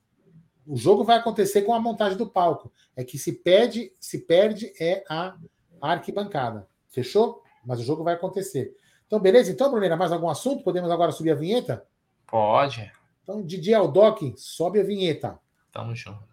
O jogo vai acontecer com a montagem do palco. É que se perde, se perde é a arquibancada. Fechou? Mas o jogo vai acontecer. Então, beleza? Então, Brunera, mais algum assunto? Podemos agora subir a vinheta? Pode. Então, Didi Aldoc, sobe a vinheta. Tamo junto.